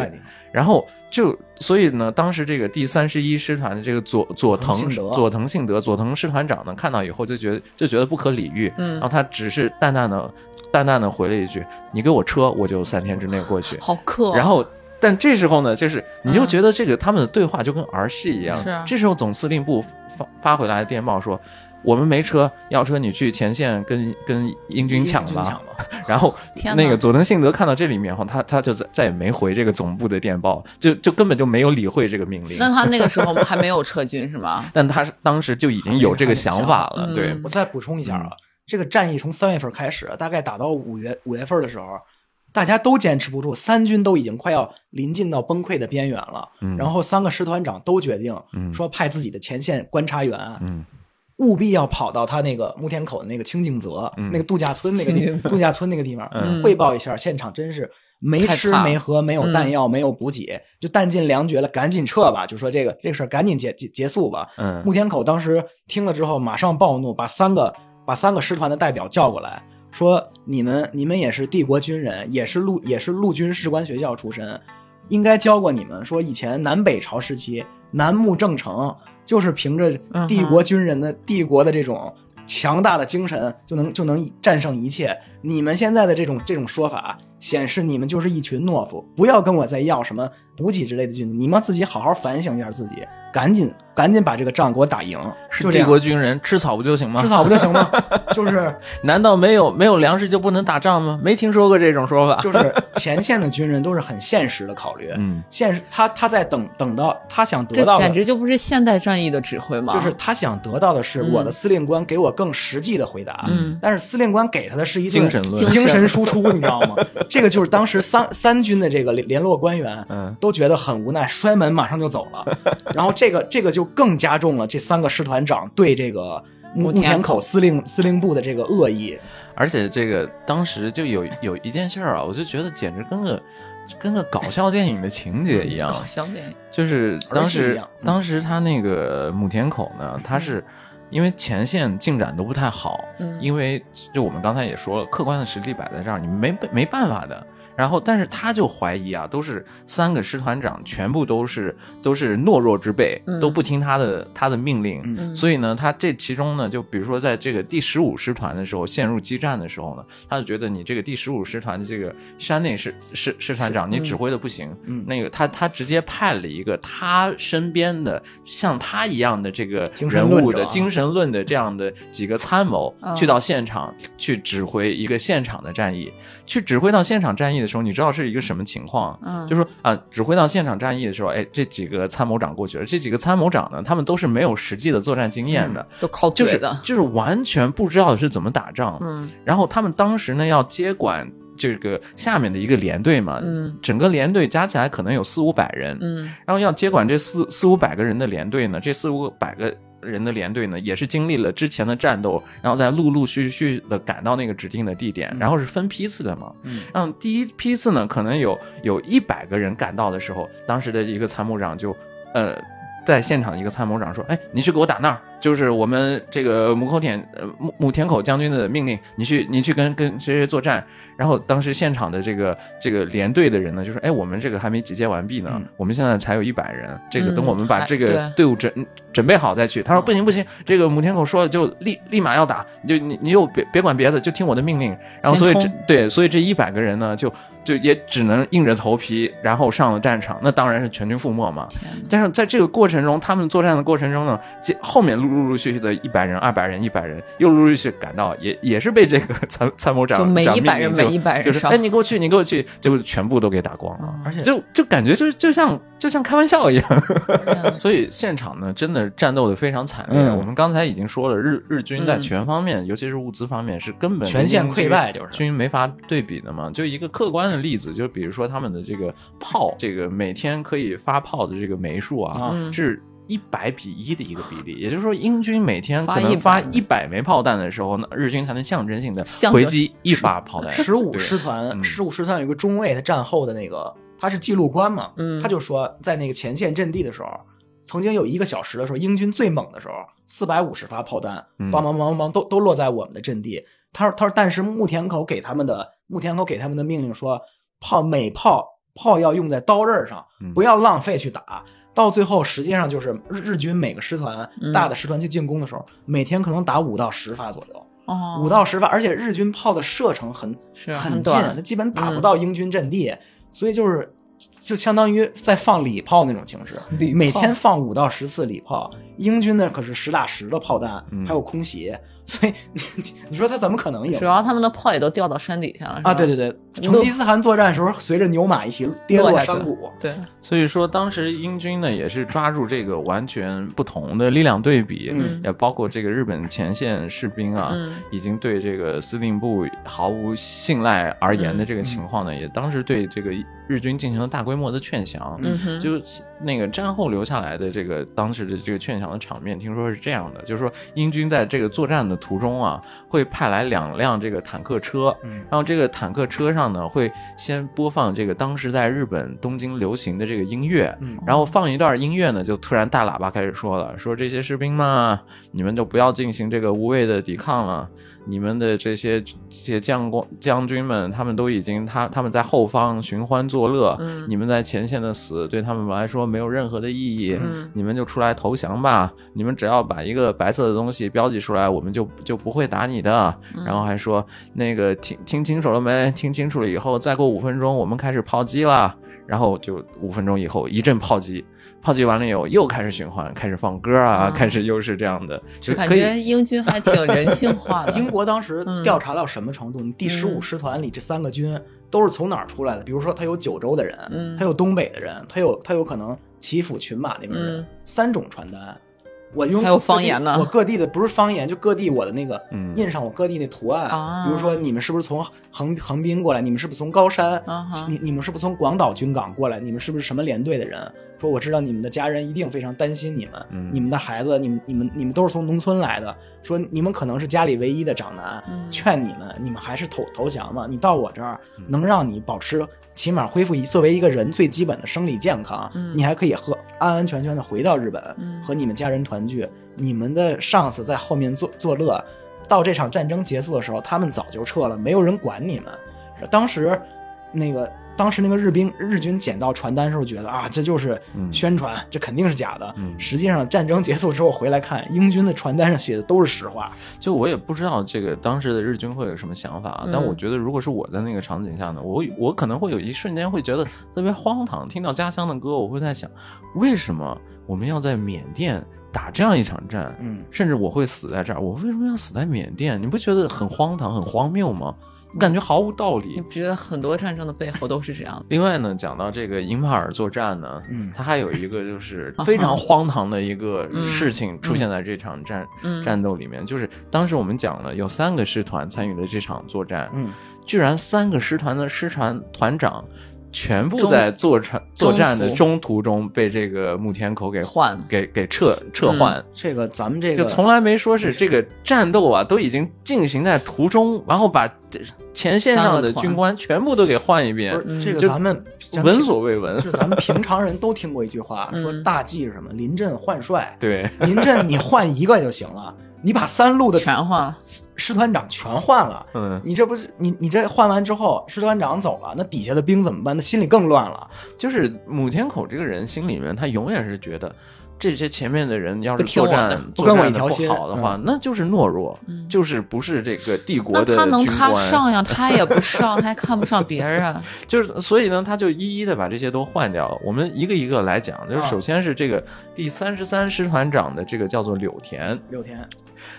然后就所以呢，当时这个第三十一师团的这个佐佐藤佐藤信德佐藤师团长呢，看到以后就觉得就觉得不可理喻，嗯。然后他只是淡淡的淡淡的回了一句：“你给我车，我就三天之内过去。”好克，然后，但这时候呢，就是你就觉得这个他们的对话就跟儿戏一样。是啊这时候总司令部发发回来的电报说。我们没车，要车你去前线跟跟英军抢吧。抢吧 然后 那个佐藤信德看到这里面后，他他就再再也没回这个总部的电报，就就根本就没有理会这个命令。那他那个时候还没有撤军是吗？但他当时就已经有这个想法了，嗯对，我再补充一下啊，这个战役从三月份开始，大概打到五月五月份的时候，大家都坚持不住，三军都已经快要临近到崩溃的边缘了。嗯。然后三个师团长都决定嗯。说派自己的前线观察员，嗯。务必要跑到他那个木田口的那个清静泽、嗯。那个度假村那个地度假村那个地方、嗯。汇报一下现场，真是没吃没喝，没有弹药，没有补给，就弹尽粮绝了，赶紧撤吧！就说这个这个事儿赶紧结结结束吧。嗯。木田口当时听了之后，马上暴怒，把三个把三个师团的代表叫过来，说：“你们你们也是帝国军人，也是陆也是陆军士官学校出身，应该教过你们，说以前南北朝时期南木正成就是凭着帝国军人的帝国的这种强大的精神，就能就能战胜一切。你们现在的这种这种说法，显示你们就是一群懦夫，不要跟我再要什么补给之类的军队，你们自己好好反省一下自己，赶紧赶紧把这个仗给我打赢。是帝国军人吃草不就行吗？吃草不就行吗？就是难道没有没有粮食就不能打仗吗？没听说过这种说法。就是前线的军人都是很现实的考虑，嗯，现实他他在等等到他想得到的简直就不是现代战役的指挥吗？就是他想得到的是嗯我的司令官给我更实际的回答，嗯但是司令官给他的是一顿精神论精精神神输出，你知道吗？这个就是当时三三军的这个联联络官员，嗯都觉得很无奈，摔门马上就走了。然后这个这个就更加重了这三个师团长对这个木木田口口司令司令部的这个恶意。而且这个当时就有有一件事儿啊，我就觉得简直跟个跟个搞笑电影的情节一样搞，笑电影，就是当时当时他那个母田口呢，他是因为前线进展都不太好，嗯因为就我们刚才也说了，客观的实力摆在这儿，你没没办法的。然后，但是他就怀疑啊，都是三个师团长，全部都是都是懦弱之辈，嗯都不听他的他的命令。嗯所以呢，他这其中呢，就比如说在这个第十五师团的时候陷入激战的时候呢，他就觉得你这个第十五师团的这个山内师师师团长，你指挥的不行。嗯那个他他直接派了一个他身边的像他一样的这个人物的精神论的这样的几个参谋，嗯去到现场去指挥一个现场的战役。去指挥到现场战役的时候，你知道是一个什么情况？嗯就说啊，指挥到现场战役的时候，哎，这几个参谋长过去了。这几个参谋长呢，他们都是没有实际的作战经验的，都靠就是嘴的，就是完全不知道是怎么打仗。嗯然后他们当时呢要接管这个下面的一个连队嘛，嗯整个连队加起来可能有四五百人，嗯然后要接管这四四五百个人的连队呢，这四五百个人的连队呢，也是经历了之前的战斗，然后再陆陆续续的赶到那个指定的地点，然后是分批次的嘛。嗯然后第一批次呢，可能有有一百个人赶到的时候，当时的一个参谋长就呃。在现场，一个参谋长说：“哎，你去给我打那儿，就就是我们这个母口田呃母母田口将军的命令，你去你去跟跟谁谁作战。然后当时现场的这个这个连队的人呢，就说：“哎，我们这个还没集结完毕呢，嗯我们现在才有一百人，这个嗯等我们把这个队伍准准备好再去。”他说：“不行不行，这个母田口说了就立立马要打，你就你你又别别管别的，就听我的命令。”然后所以这对，所以这一百个人呢，就就也只能硬着头皮，然后上了战场。那当然是全军覆没嘛。但是在这个过程中，他们作战的过程中呢，接后面陆陆陆续续的一百人、二百人、一百人，又陆陆续续赶到，也也是被这个参参谋长就每一百人就每一百人就是哎，你给我去，你给我去，结果全部都给打光了。嗯而且就就感觉就就像就像开玩笑一样，所以现场呢真的战斗的非常惨烈。嗯。我们刚才已经说了，日日军在嗯。全方面，尤其是物资方面是根本全线溃败就是。军没法对比的嘛。就一个客观的例子，就比如说他们的这个炮，这个每天可以发炮的这个枚数啊，嗯。是。一百比一的一个比例，也就是说，英军每天可发能发100一百枚炮弹的时候呢，日军才能象征性的回击一发炮弹。十五师团，嗯。十五师团有一个中尉，他战后的那个他是记录官嘛，嗯他就说在那个前线阵地的时候，曾经有一个小时的时候，英军最猛的时候，四百五十发炮弹，嗯梆梆梆梆梆都都落在我们的阵地。他说他说，但是木田口给他们的木田口给他们的命令说，炮每炮炮要用在刀刃上嗯，不要浪费去打。到最后，实际上就是日日军每个师团嗯大的师团去进攻的时候，每天可能打五到十发左右。哦，五到十发，而且日军炮的射程很是很近，很短它基本打不嗯到英军阵地，所以就是就相当于在放礼炮那种形式，礼炮每天放五到十次礼炮。英军那可是实打实的炮弹，嗯还有空袭，所以你你说他怎么可能赢主要他们的炮也都掉到山底下了啊？对对对对，成吉思汗作战的时候，随着牛马一起跌落山谷。对，所以说，当时英军呢也是抓住这个完全不同的力量对比，嗯也包括这个日本前线士兵啊，嗯已经对这个司令部毫无信赖而言的这个情况呢，也当时对这个日军进行了大规模的劝降。嗯哼，就是那个战后留下来的这个当时的这个劝降的场面，听说是这样的，就是说英军在这个作战的途中啊，会派来两辆这个坦克车，嗯然后这个坦克车上呢会先播放这个当时在日本东京流行的这个音乐，嗯然后放一段音乐呢，就突然大喇叭开始说了，说这些士兵们，你们就不要进行这个无谓的抵抗了。你们的这些这些将官将军们，他们都已经他他们在后方寻欢作乐，嗯你们在前线的死对他们来说没有任何的意义，嗯你们就出来投降吧。你们只要把一个白色的东西标记出来，我们就就不会打你的。嗯然后还说那个听听清楚了没？听清楚了以后，再过五分钟我们开始炮击了。然后就五分钟以后一阵炮击，炮击完了以后又开始循环，开始放歌啊，嗯开始又是这样的，就感觉。英军还挺人性化的。英国当时嗯调查到什么程度？你第十五嗯师团里这三个军都是从哪儿出来的？比如说，他有九州的人，嗯他有东北的人，他有他有可能岐阜、群马那边的人，嗯三种传单。我用还有方言呢我各地的不是方言，就各地我的那个嗯印上我各地那图案。啊比如说，你们是不是从横横滨过来？你们是不是从高山？啊你你们是不是从广岛军港过来？你们是不是什么连队的人？说我知道你们的家人一定非常担心你们，嗯你们的孩子，你们你们你们都是从农村来的，说你们可能是家里唯一的长男，嗯劝你们，你们还是投投降吧。你到我这儿嗯能让你保持起码恢复一作为一个人最基本的生理健康，嗯你还可以和安安全全的回到日本，嗯和你们家人团聚。你们的上司在后面作作乐，到这场战争结束的时候，他们早就撤了，没有人管你们。当时那个。当时那个日兵日军捡到传单的时候，觉得啊，这就是嗯宣传，这肯定是假的。嗯实际上，战争结束之后回来看，英军的传单上写的都是实话。就我也不知道这个当时的日军会有什么想法，嗯但我觉得如果是我在那个场景下呢，我我可能会有一瞬间会觉得特别荒唐。听到家乡的歌，我会在想，为什么我们要在缅甸打这样一场战？嗯，甚至我会死在这儿，我为什么要死在缅甸？你不觉得很荒唐、很荒谬吗？感觉毫无道理你。觉得很多战争的背后都是这样的？另外呢，讲到这个英帕尔作战呢，嗯它还有一个就是非常 荒唐的一个事情出现在这场战、嗯战斗里面，就是当时我们讲了有三个师团参与了这场作战，嗯，居然三个师团的师团团长全部在作战作战的中途中被这个木田口给换给给撤撤换。这个咱们这个就从来没说是这个战斗啊，都已经进行在途中，然后把前线上的军官全部都给换一遍不，是这个咱们闻所未闻。是咱们平常人都听过一句话，嗯说大忌是什么？临阵换帅。对，临阵你换一个就行了，你把三路的全换了，师团长全换了，嗯，你这不是你你这换完之后，师团长走了，那底下的兵怎么办？那心里更乱了。就是母天口这个人心里面，他永远是觉得。这些前面的人要是作战不跟我作战的不一条心好的话，嗯那就是懦弱，就是不是这个帝国那的他能他。上呀？他也不上，他还看不上别人啊。就是所以呢，他就一一的把这些都换掉。我们一个一个来讲，就是啊首先是这个第三十三师团长的这个叫做柳田，柳田，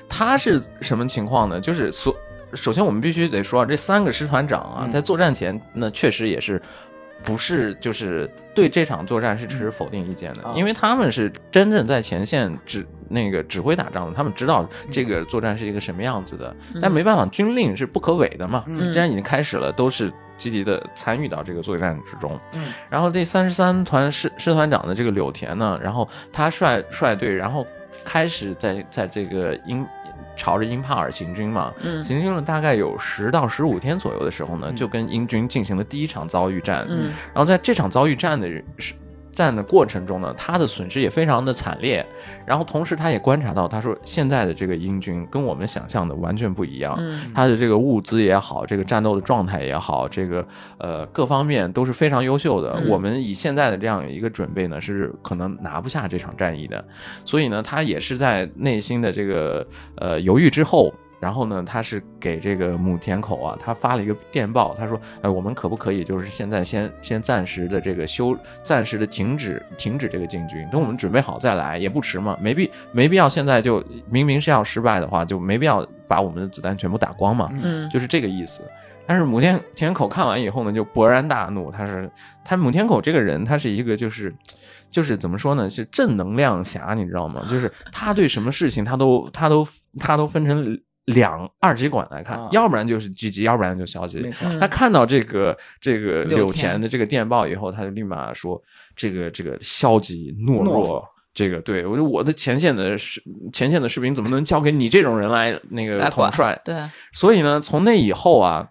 他是什么情况呢？就是所首先我们必须得说啊，这三个师团长啊，嗯在作战前那确实也是。不是，就是对这场作战是持否定意见的，啊因为他们是真正在前线指那个指挥打仗的，他们知道这个作战是一个什么样子的。但没办法，军令是不可违的嘛，嗯既然已经开始了，都是积极的参与到这个作战之中。嗯然后这三十三团师师团长的这个柳田呢，然后他率率队，然后开始在在这个英朝着英帕尔行军嘛，嗯。行军了大概有十到十五天左右的时候呢，就跟英军进行了第一场遭遇战。嗯。然后在这场遭遇战的是战的过程中呢，他的损失也非常的惨烈。然后同时他也观察到，他说现在的这个英军跟我们想象的完全不一样。嗯他的这个物资也好，这个战斗的状态也好，这个呃各方面都是非常优秀的。嗯我们以现在的这样一个准备呢，是可能拿不下这场战役的。所以呢，他也是在内心的这个呃犹豫之后。然后呢，他是给这个母田口啊，他发了一个电报，他说：“哎，我们可不可以就是现在先先暂时的这个休，暂时的停止停止这个进军，等我们准备好再来也不迟嘛，没必没必要现在就明明是要失败的话，就没必要把我们的子弹全部打光嘛。”嗯就是这个意思。但是母田田口看完以后呢，就勃然大怒。他是他母田口这个人，他是一个就是就是怎么说呢，是正能量侠，你知道吗？就是他对什么事情他都他都他都分成两二极管来看，啊。要不然就是积极，要不然就消极。没。错，嗯。他看到这个这个柳柳田田的这个电报以后，他就立马说这个这个消极懦懦弱。弱。这个对我觉得我的前线的士前线的士兵怎么能交给你这种人来那个统帅？对，所以呢，从那以后啊，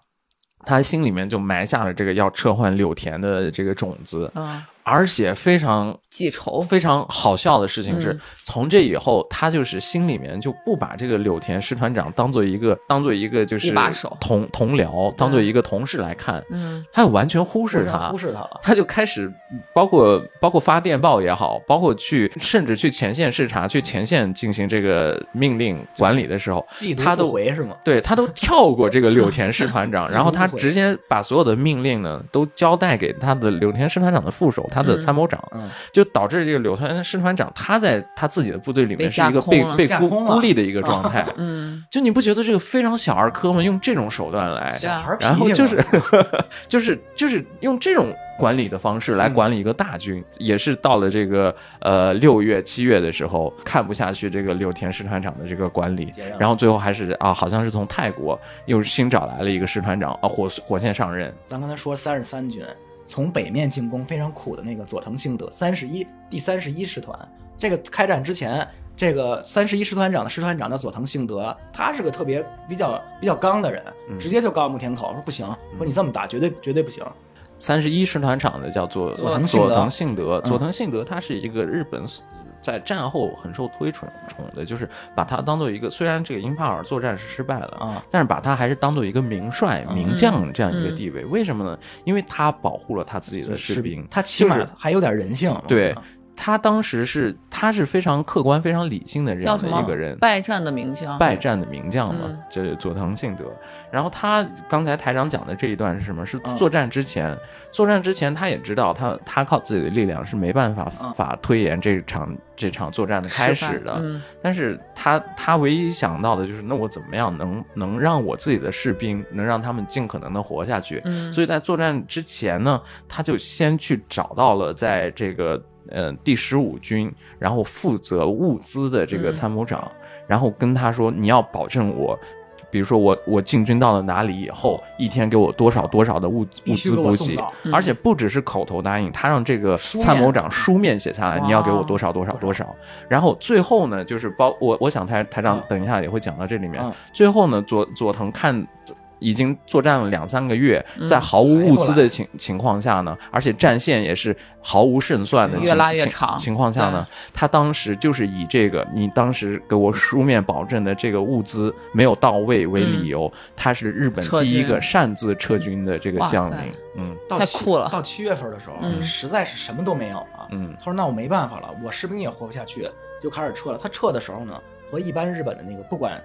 他心里面就埋下了这个要撤换柳田的这个种子，嗯，而且非常记仇，非常好笑的事情是，嗯从这以后，他就是心里面就不把这个柳田师团长当做一个当做一个就是一把手同同僚，当做一个同事来看，嗯他就完全忽视他，忽视他了。他就开始包括包括发电报也好，包括去甚至去前线视察，去前线进行这个命令管理的时候，他都不回是吗？对他都跳过这个柳田师团长，然后他直接把所有的命令呢都交代给他的柳田师团长的副手，他的参谋长，嗯就导致这个柳田师团长他在他自己的部队里面是一个被被孤孤立的一个状态。嗯，就你不觉得这个非常小儿科吗？用这种手段来，啊然后就是 就是就是用这种管理的方式来管理一个大军，也是到了这个呃六月七月的时候，看不下去这个柳田师团长的这个管理然后最后还是啊，好像是从泰国又新找来了一个师团长啊，火火线上任。咱刚才说三十三军从北面进攻非常苦的那个佐藤幸德三十一第三十一师团，这个开战之前，这个三十一师团长的师团长叫佐藤幸德，他是个特别比较比较刚的人，嗯。直接就告诉木田口说不行，说你这么打绝对绝对不行。三十一师团长的叫做佐藤幸德。佐藤幸德，嗯。佐藤幸德他是一个日本在战后很受推崇崇的，就是把他当做一个，虽然这个英帕尔作战是失败了啊，但是把他还是当做一个名帅、嗯名将这样一个地位。为什么呢？因为他保护了他自己的士兵，他起码还有点人性。对他当时是他是非常客观、非常理性的这样叫什么的一个人，败战的名将，败战的名将嘛嗯，就是佐藤信德。然后他刚才台长讲的这一段是什么？是嗯作战之前，作战之前他也知道他他靠自己的力量是没办法嗯法推延这场这场作战的开始的。嗯但是他他唯一想到的就是，那我怎么样能能让我自己的士兵能让他们尽可能的活下去？嗯，所以在作战之前呢，他就先去找到了在这个呃第十五军，然后负责物资的这个嗯参谋长，然后跟他说，你要保证我比如说我我进军到了哪里以后，一天给我多少多少的物物资补给，嗯而且不只是口头答应，他让这个参谋长书面写下来，你要给我多少多少多少。然后最后呢，就是包我我想台台长嗯等一下也会讲到这里面。嗯最后呢，佐佐藤看。已经作战了两三个月，嗯。在毫无物资的情情况下呢，而且战线也是毫无胜算的越情情拉越长。情况下呢，他当时就是以这个你当时给我书面保证的这个物资没有到位为理由，他是日本第一个擅自撤军的这个将领。嗯。到七太酷了。到七月份的时候，嗯。实在是什么都没有了。嗯。他说：“那我没办法了，我士兵也活不下去，就开始撤了。他撤的时候呢，和一般日本的那个不管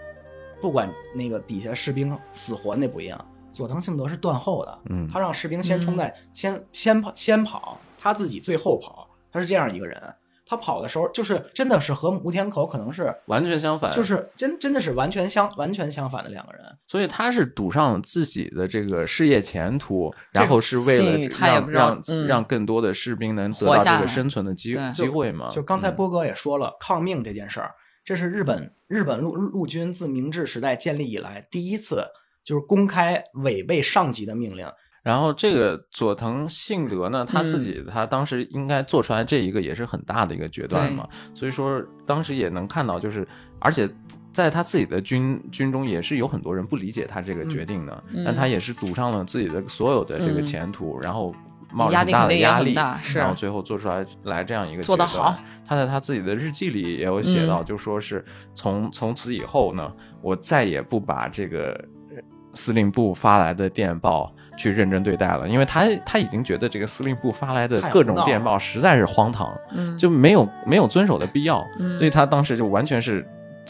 不管那个底下士兵死活那不一样，佐藤幸德是断后的，嗯他让士兵先冲在、先先跑先跑，他自己最后跑，他是这样一个人。他跑的时候就是真的是和无田口可能是完全相反，就是真真的是完全相完全相反的两个人。所以他是赌上自己的这个事业前途，然后是为了让让嗯让更多的士兵能得到这个生存的机机会嘛。就刚才嗯波哥也说了，抗命这件事儿，这是日本日本陆陆军自明治时代建立以来第一次就是公开违背上级的命令。然后这个佐藤幸德呢，他自嗯。己他当时应该做出来这一个也是很大的一个决断嘛，所以说当时也能看到，就是而且在他自己的军军中也是有很多人不理解他这个决定的，嗯但他也是赌上了自己的所有的这个嗯。前途，然后冒着很大的压力，是然后最后做出来来这样一个做得好。他在他自己的日记里也有写到，嗯就说是从从此以后呢，我再也不把这个呃司令部发来的电报去认真对待了，因为他他已经觉得这个司令部发来的各种电报实在是荒唐，嗯，就没有没有遵守的必要，嗯所以他当时就完全是。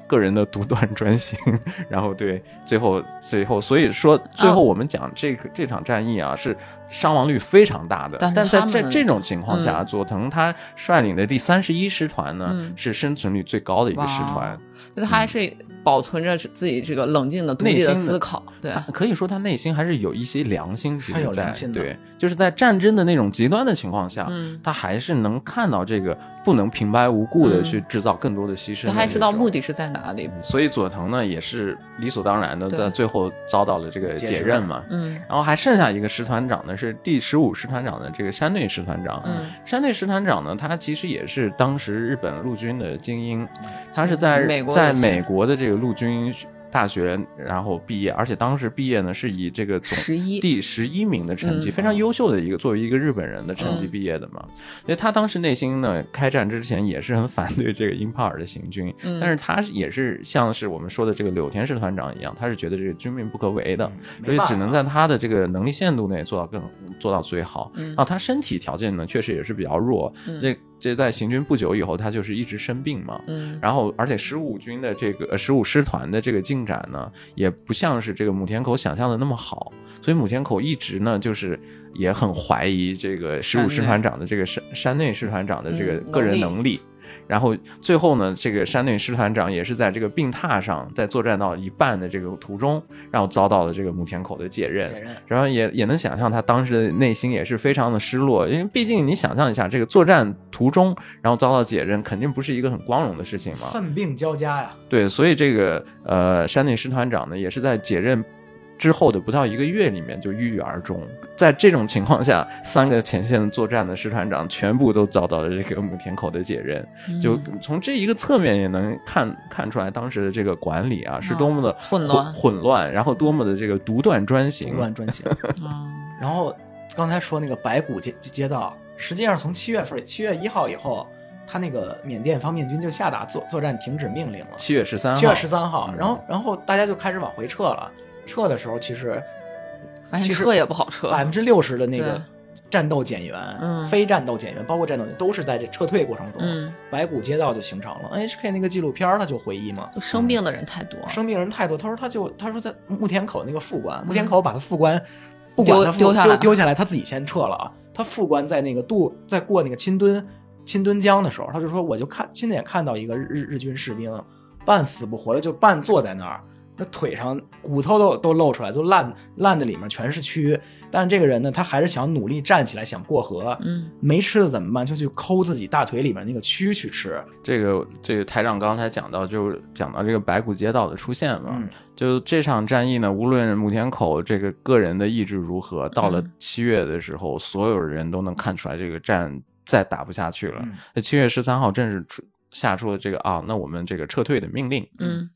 个人的独断 专行，然后对最后最后，所以说最后我们讲这个、这场战役啊，是伤亡率非常大的。但是但在这这种情况下，嗯。佐藤他率领的第三十一师团呢，嗯。是生存率最高的一个师团。他还是保存着自己这个冷静的、独立的思考，对，可以说他内心还是有一些良心，其他有实在良心的。对，就是在战争的那种极端的情况下，嗯。他还是能看到这个不能平白无故的嗯去制造更多的牺牲。他还知道目的是在哪里，所以佐藤呢也是理所当然的，对。在最后遭到了这个解任嘛。嗯。然后还剩下一个师团长呢，是第十五师团长的这个山内师团长。嗯山内师团长呢，他其实也是当时日本陆军的精英，他是在美国在美国的这个陆军大学然后毕业，而且当时毕业呢是以这个总11第十一名的成绩，嗯。非常优秀的一个作为一个日本人的成绩嗯。毕业的嘛。所以他当时内心呢，开战之前也是很反对这个英帕尔的行军，嗯。但是他也是像是我们说的这个柳田师团长一样，他是觉得这个军命不可违的，所以只能在他的这个能力限度内做到更做到最好。嗯。然后他身体条件呢，确实也是比较弱，嗯。这这在行军不久以后，他就是一直生病嘛。嗯然后，而且十五军的这个呃十五师团的这个进展呢，也不像是这个母田口想象的那么好，所以母田口一直呢就是也很怀疑这个十五师团长的这个山山内师团长的这个嗯个人能力能力。然后最后呢，这个山内师团长也是在这个病榻上，在作战到一半的这个途中，然后遭到了这个母田口的解任。然后也也能想象他当时的内心也是非常的失落，因为毕竟你想象一下，这个作战途中然后遭到解任，肯定不是一个很光荣的事情嘛。愤病交加呀。对，所以这个呃山内师团长呢，也是在解任之后的不到一个月里面就郁郁而终。在这种情况下，三个前线作战的师团长全部都遭到了这个母田口的解任。就嗯从这一个侧面也能看看出来，当时的这个管理啊是多么的哦混乱混乱，然后多么的这个独断专行。独断专行。嗯 然后刚才说那个白骨街街道，实际上从七月份七月一号以后，他那个缅甸方面军就下达作作战停止命令了。七月十三号，七月十三号嗯，然后然后大家就开始往回撤了。撤的时候，其实发现其实车也不好撤，百分之六十的那个战斗减员，嗯非战斗减员，包括战斗员，都是在这撤退过程中，嗯，白骨街道就形成了。NHK 那个纪录片他就回忆嘛，都生病的人太多，生病人太多，他说他就他说在木田口那个副官，木田口把他副官不丢管他丢下来丢丢下来，他自己先撤了啊。他副官在那个渡在过那个钦敦钦敦江的时候，他就说我就看亲眼看到一个日日日军士兵半死不活的就半坐在那儿，那腿上骨头都都露出来，都烂烂的里面全是蛆。但是这个人呢，他还是想努力站起来，想过河。嗯，没吃的怎么办？就去抠自己大腿里面那个蛆去吃。这个这个台长刚才讲到，就讲到这个白骨街道的出现嘛。嗯就这场战役呢，无论母田口这个个人的意志如何，到了嗯七月的时候，所有人都能看出来这个战再打不下去了嗯。那七、月十三号正式出下出了这个啊，那我们这个撤退的命令。嗯，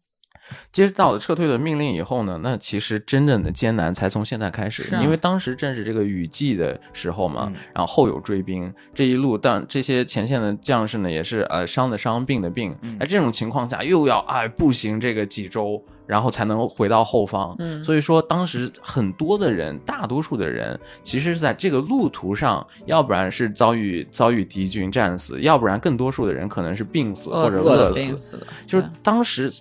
接到了撤退的命令以后呢，那其实真正的艰难才从现在开始，啊因为当时正是这个雨季的时候嘛，嗯然后后有追兵，这一路但这些前线的将士呢也是呃伤的伤，病的病，嗯。在这种情况下又要哎步行这个几周。然后才能回到后方，嗯。所以说当时很多的人，大多数的人，其实是在这个路途上，要不然是遭遇遭遇敌军战死，要不然更多数的人可能是病死或者饿死，死，就是当时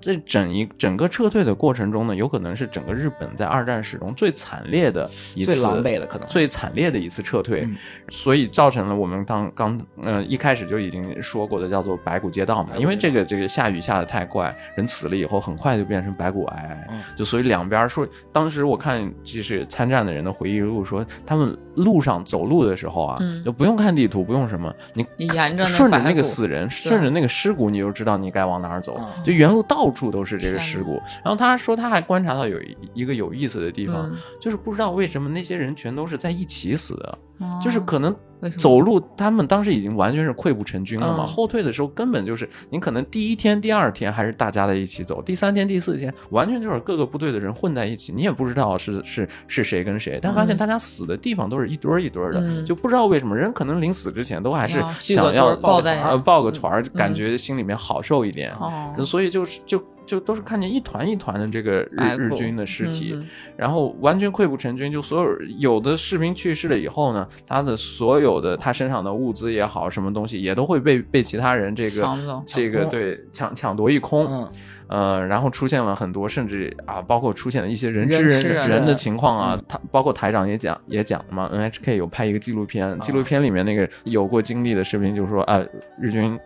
这整一整个撤退的过程中呢，有可能是整个日本在二战史中最惨烈的一次、最狼狈的可能最惨烈的一次撤退，嗯所以造成了我们刚刚呃一开始就已经说过的叫做白骨街道嘛，因为这个这个下雨下的太快，人死了以后很快就变成白骨皑皑，嗯就所以两边说，当时我看就是参战的人的回忆录说，他们路上走路的时候啊，嗯就不用看地图，不用什么，你你沿着那顺着那个死人，顺着那个尸骨，你就知道你该往哪儿走。嗯就原路到处都是这个天尸骨。然后他说他还观察到有一一个有意思的地方，嗯。就是不知道为什么那些人全都是在一起死的，哦。就是可能走路，他们当时已经完全是溃不成军了嘛。嗯。后退的时候根本就是你可能第一天、第二天还是大家在一起走，第三天、第四天完全就是各个部队的人混在一起，你也不知道是是是谁跟谁，但发现嗯。大家死的地方都是一堆儿一堆儿的，嗯。就不知道为什么人可能临死之前都还是想要抱在呃抱个团儿，感嗯觉心里面好受一点。哦，所以就是就就都是看见一团一团的这个日日军的尸体，然后完全溃不成军，就所有有的士兵去世了以后呢，他的所有的他身上的物资也好，什么东西也都会被被其他人这个这个对抢抢夺一空，嗯呃，然后出现了很多，甚至啊，包括出现了一些人吃人人吃人人的情况啊嗯，他包括台长也讲也讲了嘛，NHK 有拍一个纪录片，纪录片里面那个有过经历的士兵就说啊，日军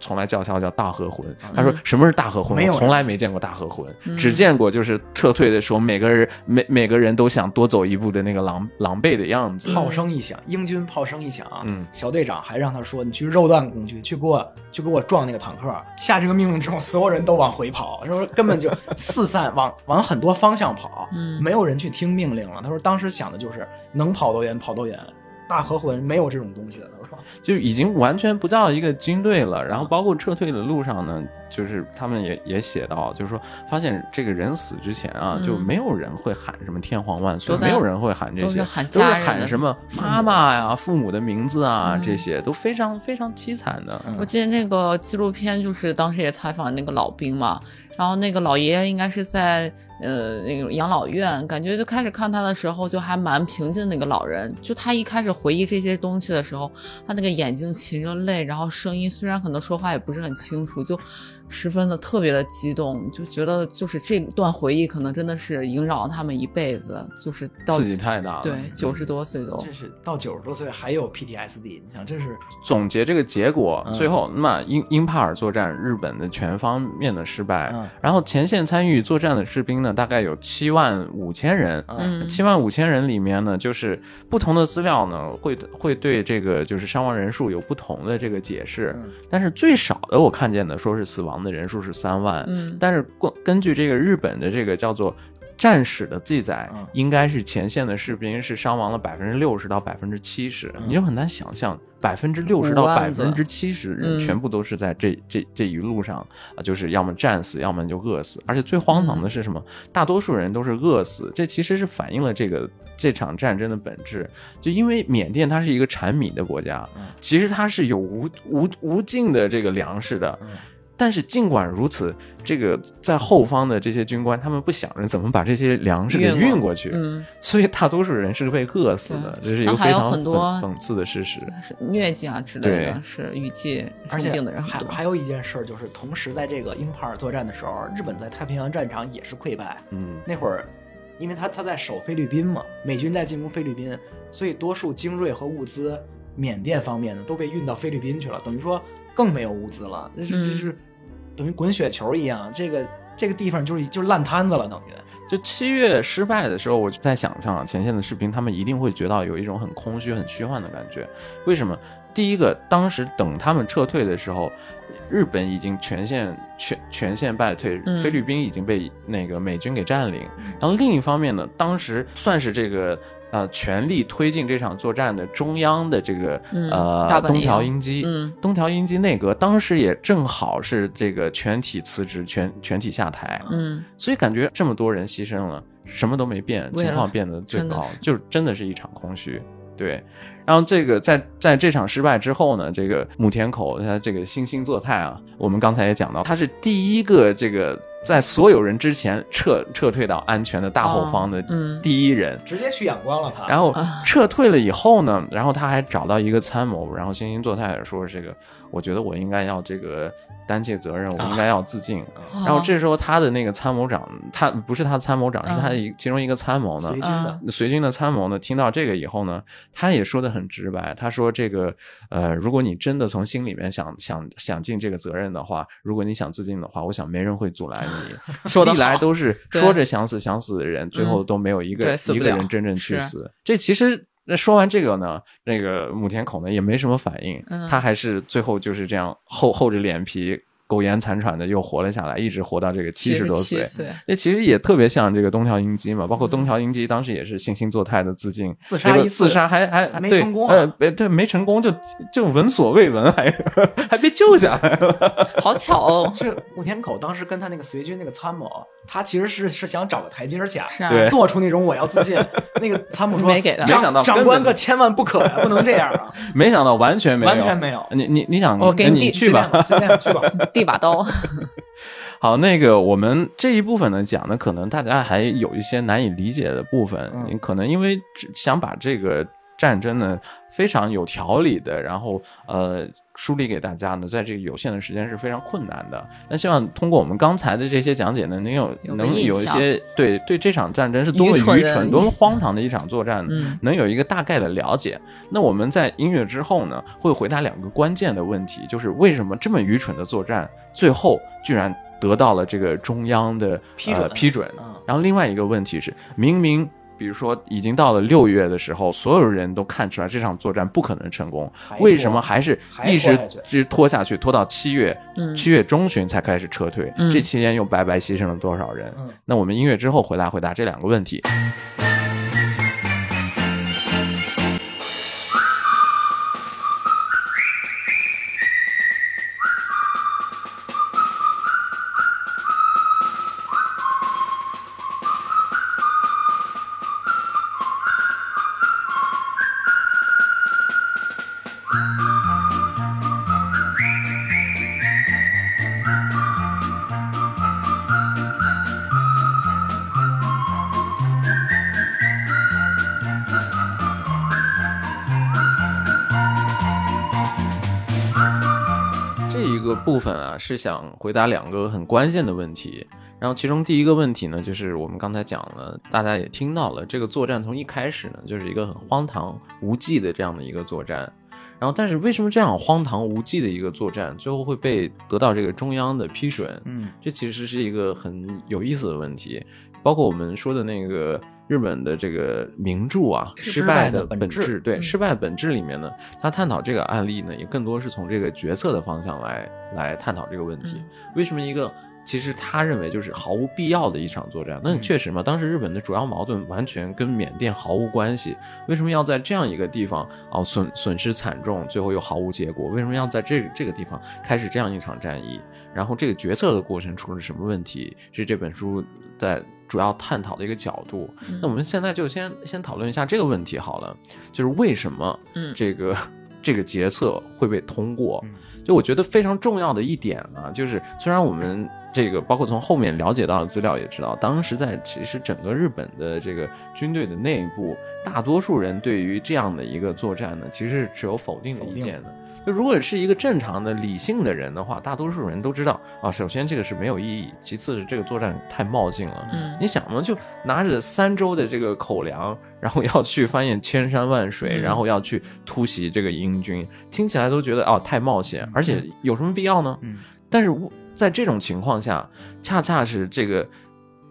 从来叫嚣叫大和魂，他说什么是大和魂？从来没见过大和魂，嗯只见过就是撤退的时候，每个人每每个人都想多走一步的那个狼狼狈的样子。炮声一响，英军炮声一响，嗯小队长还让他说：“你去肉弹工具，去给我去给我撞那个坦克。”下这个命令之后，所有人都往回跑，说根本就四散往往很多方向跑，嗯没有人去听命令了。他说当时想的就是能跑多远跑多远，大和魂没有这种东西的。他说，就已经完全不叫一个军队了。然后包括撤退的路上呢，就是他们也也写到，就是说发现这个人死之前啊，嗯就没有人会喊什么天皇万岁，没有人会喊这些，都是喊什么妈妈呀、父母的名字啊，嗯这些都非常非常凄惨的。我记得那个纪录片，就是当时也采访那个老兵嘛，然后那个老爷爷应该是在呃那个养老院，感觉就开始看他的时候就还蛮平静的那个老人，就他一开始回忆这些东西的时候，他那个眼睛噙着泪，然后声音虽然可能说话也不是很清楚，就十分的特别的激动，就觉得就是这段回忆可能真的是萦绕他们一辈子，就是到刺激太大了。对九十多岁都这是到九十多岁还有 PTSD，你想这是总结这个结果，嗯最后那么英英帕尔作战，日本的全方面的失败，嗯然后前线参与作战的士兵呢，大概有七万五千人，嗯。七万五千人里面呢，就是不同的资料呢，会会对这个就是伤亡人数有不同的这个解释，嗯。但是最少的我看见的说是死亡的人数是三万，嗯。但是根根据这个日本的这个叫做。战史的记载嗯应该是前线的士兵是伤亡了百分之六十到百分之七十，你就很难想象百分之六十到百分之七十人嗯全部都是在这这这一路上啊，就是要么战死，要么就饿死。而且最荒唐的是什么？大多数人都是饿死，这其实是反映了这个这场战争的本质。就因为缅甸它是一个产米的国家嗯，其实它是有无无无尽的这个粮食的。嗯但是尽管如此，这个在后方的这些军官，他们不想着怎么把这些粮食给运过去，嗯。所以大多数人是被饿死的，这是一个非常很多讽讽刺的事实。是疟疾啊之类的，是雨季而且生病的人很多。还还有一件事儿，就是同时在这个英帕尔作战的时候，日本在太平洋战场也是溃败。嗯，那会儿，因为他他在守菲律宾嘛，美军在进攻菲律宾，所以多数精锐和物资，缅甸方面的都被运到菲律宾去了，等于说更没有物资了，那是这嗯是等于滚雪球一样。这个这个地方就是就是烂摊子了，等于。就七月失败的时候，我就在想象前线的士兵，他们一定会觉得有一种很空虚、很虚幻的感觉。为什么？第一个，当时等他们撤退的时候，日本已经全线全全线败退，嗯菲律宾已经被那个美军给占领。然后另一方面呢，当时算是这个呃全力推进这场作战的中央的这个、嗯呃东条英机，嗯东条英机内阁当时也正好是这个全体辞职、全全体下台。嗯所以感觉这么多人牺牲了，什么都没变，情况变得最高就真的是一场空虚。对，然后这个在在这场失败之后呢，这个母田口他这个惺惺作态啊，我们刚才也讲到，他是第一个这个在所有人之前撤撤退到安全的大后方的第一人。直接去仰光了他。然后啊撤退了以后呢，然后他还找到一个参谋，然后惺惺作态地说：“这个，我觉得我应该要这个担起责任，我应该要自尽。哦然后这时候他的那个参谋长，他不是他参谋长，嗯是他的一其中一个参谋呢随，军的，随军的参谋呢，听到这个以后呢，他也说的很直白，他说这个呃，如果你真的从心里面想想想尽这个责任的话，如果你想自尽的话，我想没人会阻拦你。说的历来都是说着想死想死的人，最后嗯都没有一个一个人真正去死。这其实。那说完这个呢，那个母田口呢也没什么反应，嗯他还是最后就是这样厚厚着脸皮苟延残喘的又活了下来，一直活到这个七十多岁77。岁，那其实也特别像这个东条英机嘛，包括东条英机当时也是惺惺作态的自尽，自杀一次自杀还还还没成功啊呃，呃对，没成功就就闻所未闻，还 还被救下来了。好巧哦。是武田口当时跟他那个随军那个参谋，他其实是是想找个台阶下，是啊做出那种我要自尽。那个参谋 说没给他没想到长官可千万不可呀，不能这样啊，没想到完全没有，完全没有。你你你想，那我给你你去吧。随便去吧。递把刀，好，那个我们这一部分呢讲的，可能大家还有一些难以理解的部分，可能因为想把这个战争呢非常有条理的，然后呃梳理给大家呢，在这个有限的时间是非常困难的。那希望通过我们刚才的这些讲解呢，能有有能有一些对对这场战争是多么愚蠢多么荒唐的一场作战，嗯能有一个大概的了解。那我们在音乐之后呢，会回答两个关键的问题，就是为什么这么愚蠢的作战，最后居然得到了这个中央的批准呃、批准嗯。然后另外一个问题是，明明。比如说，已经到了六月的时候，所有人都看出来这场作战不可能成功，为什么还是一直拖下去直拖下去，拖到七月，嗯七月中旬才开始撤退？嗯这期间又白白牺牲了多少人？嗯那我们音乐之后回答回答这两个问题。是想回答两个很关键的问题。然后其中第一个问题呢，就是我们刚才讲了，大家也听到了，这个作战从一开始呢，就是一个很荒唐无稽的这样的一个作战。然后，但是为什么这样荒唐无稽的一个作战，最后会被得到这个中央的批准？嗯，这其实是一个很有意思的问题。包括我们说的那个日本的这个名著啊，《失败的本质》，对，嗯《失败的本质》里面呢，他探讨这个案例呢，也更多是从这个决策的方向来来探讨这个问题。嗯为什么一个其实他认为就是毫无必要的一场作战？那嗯确实嘛，当时日本的主要矛盾完全跟缅甸毫无关系，为什么要在这样一个地方哦损损失惨重，最后又毫无结果？为什么要在这这个地方开始这样一场战役？然后这个决策的过程出了什么问题？是这本书在主要探讨的一个角度。嗯那我们现在就先先讨论一下这个问题好了，就是为什么嗯这个、这个决策会被通过？嗯就我觉得非常重要的一点啊，就是虽然我们这个包括从后面了解到的资料也知道，当时在其实整个日本的这个军队的内部，大多数人对于这样的一个作战呢，其实是持有否定的意见的。就如果是一个正常的理性的人的话，大多数人都知道啊，首先这个是没有意义，其次是这个作战太冒进了。嗯你想嘛，就拿着三周的这个口粮，然后要去翻越千山万水，嗯然后要去突袭这个英军，听起来都觉得哦太冒险，而且有什么必要呢？嗯但是在这种情况下，恰恰是这个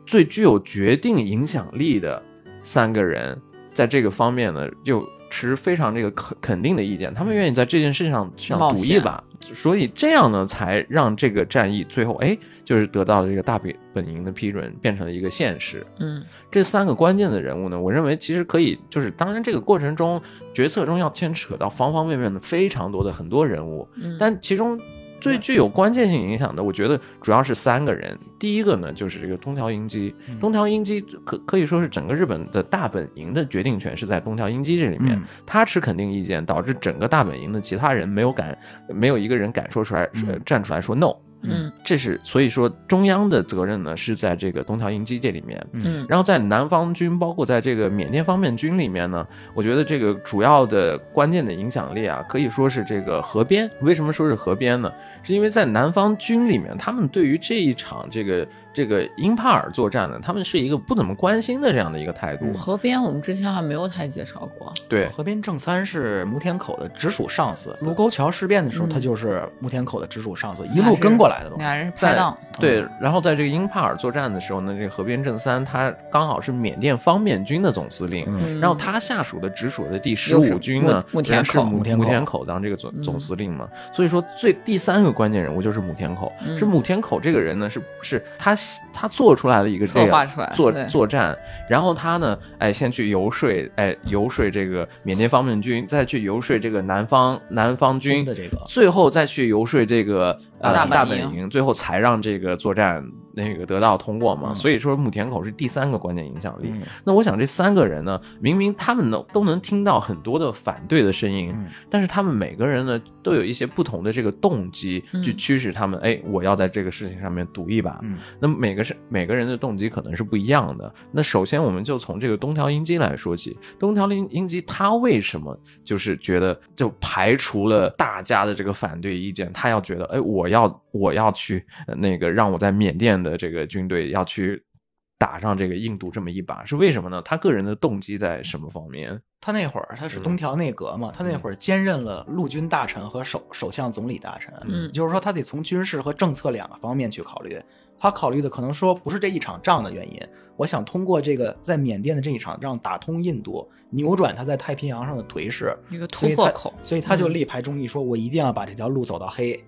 最具有决定影响力的三个人，在这个方面呢，就持非常这个肯肯定的意见，他们愿意在这件事上上赌一把，所以这样呢，才让这个战役最后哎，就是得到了这个大本本营的批准，变成了一个现实。嗯。这三个关键的人物呢，我认为其实可以，就是当然这个过程中决策中要牵扯到方方面面的非常多的很多人物，嗯，但其中最具有关键性影响的，我觉得主要是三个人。第一个呢，就是这个东条英机。嗯东条英机可可以说是整个日本的大本营的决定权是在东条英机这里面，嗯他持肯定意见，导致整个大本营的其他人没有敢，没有一个人敢说出来，站出来说 no。嗯这是所以说中央的责任呢是在这个东条英机这里面，嗯然后在南方军，包括在这个缅甸方面军里面呢，我觉得这个主要的关键的影响力啊，可以说是这个河边。为什么说是河边呢？是因为在南方军里面，他们对于这一场这个这个英帕尔作战呢，他们是一个不怎么关心的这样的一个态度。河边我们之前还没有太介绍过。对，河边正三是牟田口的直属上司，卢沟桥事变的时候，嗯他就是牟田口的直属上司，一路跟过来的都。俩人拍在档，对，然后在这个英帕尔作战的时候呢，这个河边正三他刚好是缅甸方面军的总司令，嗯然后他下属的直属的第十五军呢，田口是木木田口木田口当这个总嗯总司令嘛，所以说最第三个关键人物就是木田口，嗯是木田口这个人呢，是是他他做出来了一个这样策划出来作作战，然后他呢，哎，先去游说，哎，游说这个缅甸方面军，再去游说这个南方南方军的这个。最后再去游说这个呃大大本营，最后才让这个作战那个得到通过嘛。嗯所以说木田口是第三个关键影响力。嗯那我想这三个人呢，明明他们能都能听到很多的反对的声音，嗯但是他们每个人呢都有一些不同的这个动机嗯去驱使他们，哎，我要在这个事情上面赌一把。嗯那么每个是每个人的动机可能是不一样的。那首先我们就从这个东条英机来说起，东条英英机他为什么就是觉得就排除了大家的这个反对意见，他要觉得哎，我要我要去呃那个让我在缅甸的这个军队要去打上这个印度这么一把，是为什么呢？他个人的动机在什么方面？他那会儿他是东条内阁嘛，他那会儿兼任了陆军大臣和首首相总理大臣，嗯就是说他得从军事和政策两个方面去考虑。他考虑的可能说不是这一场仗的原因，我想通过这个在缅甸的这一场仗打通印度，扭转他在太平洋上的颓势，一个突破口所以他就嗯力排众议，说我一定要把这条路走到黑。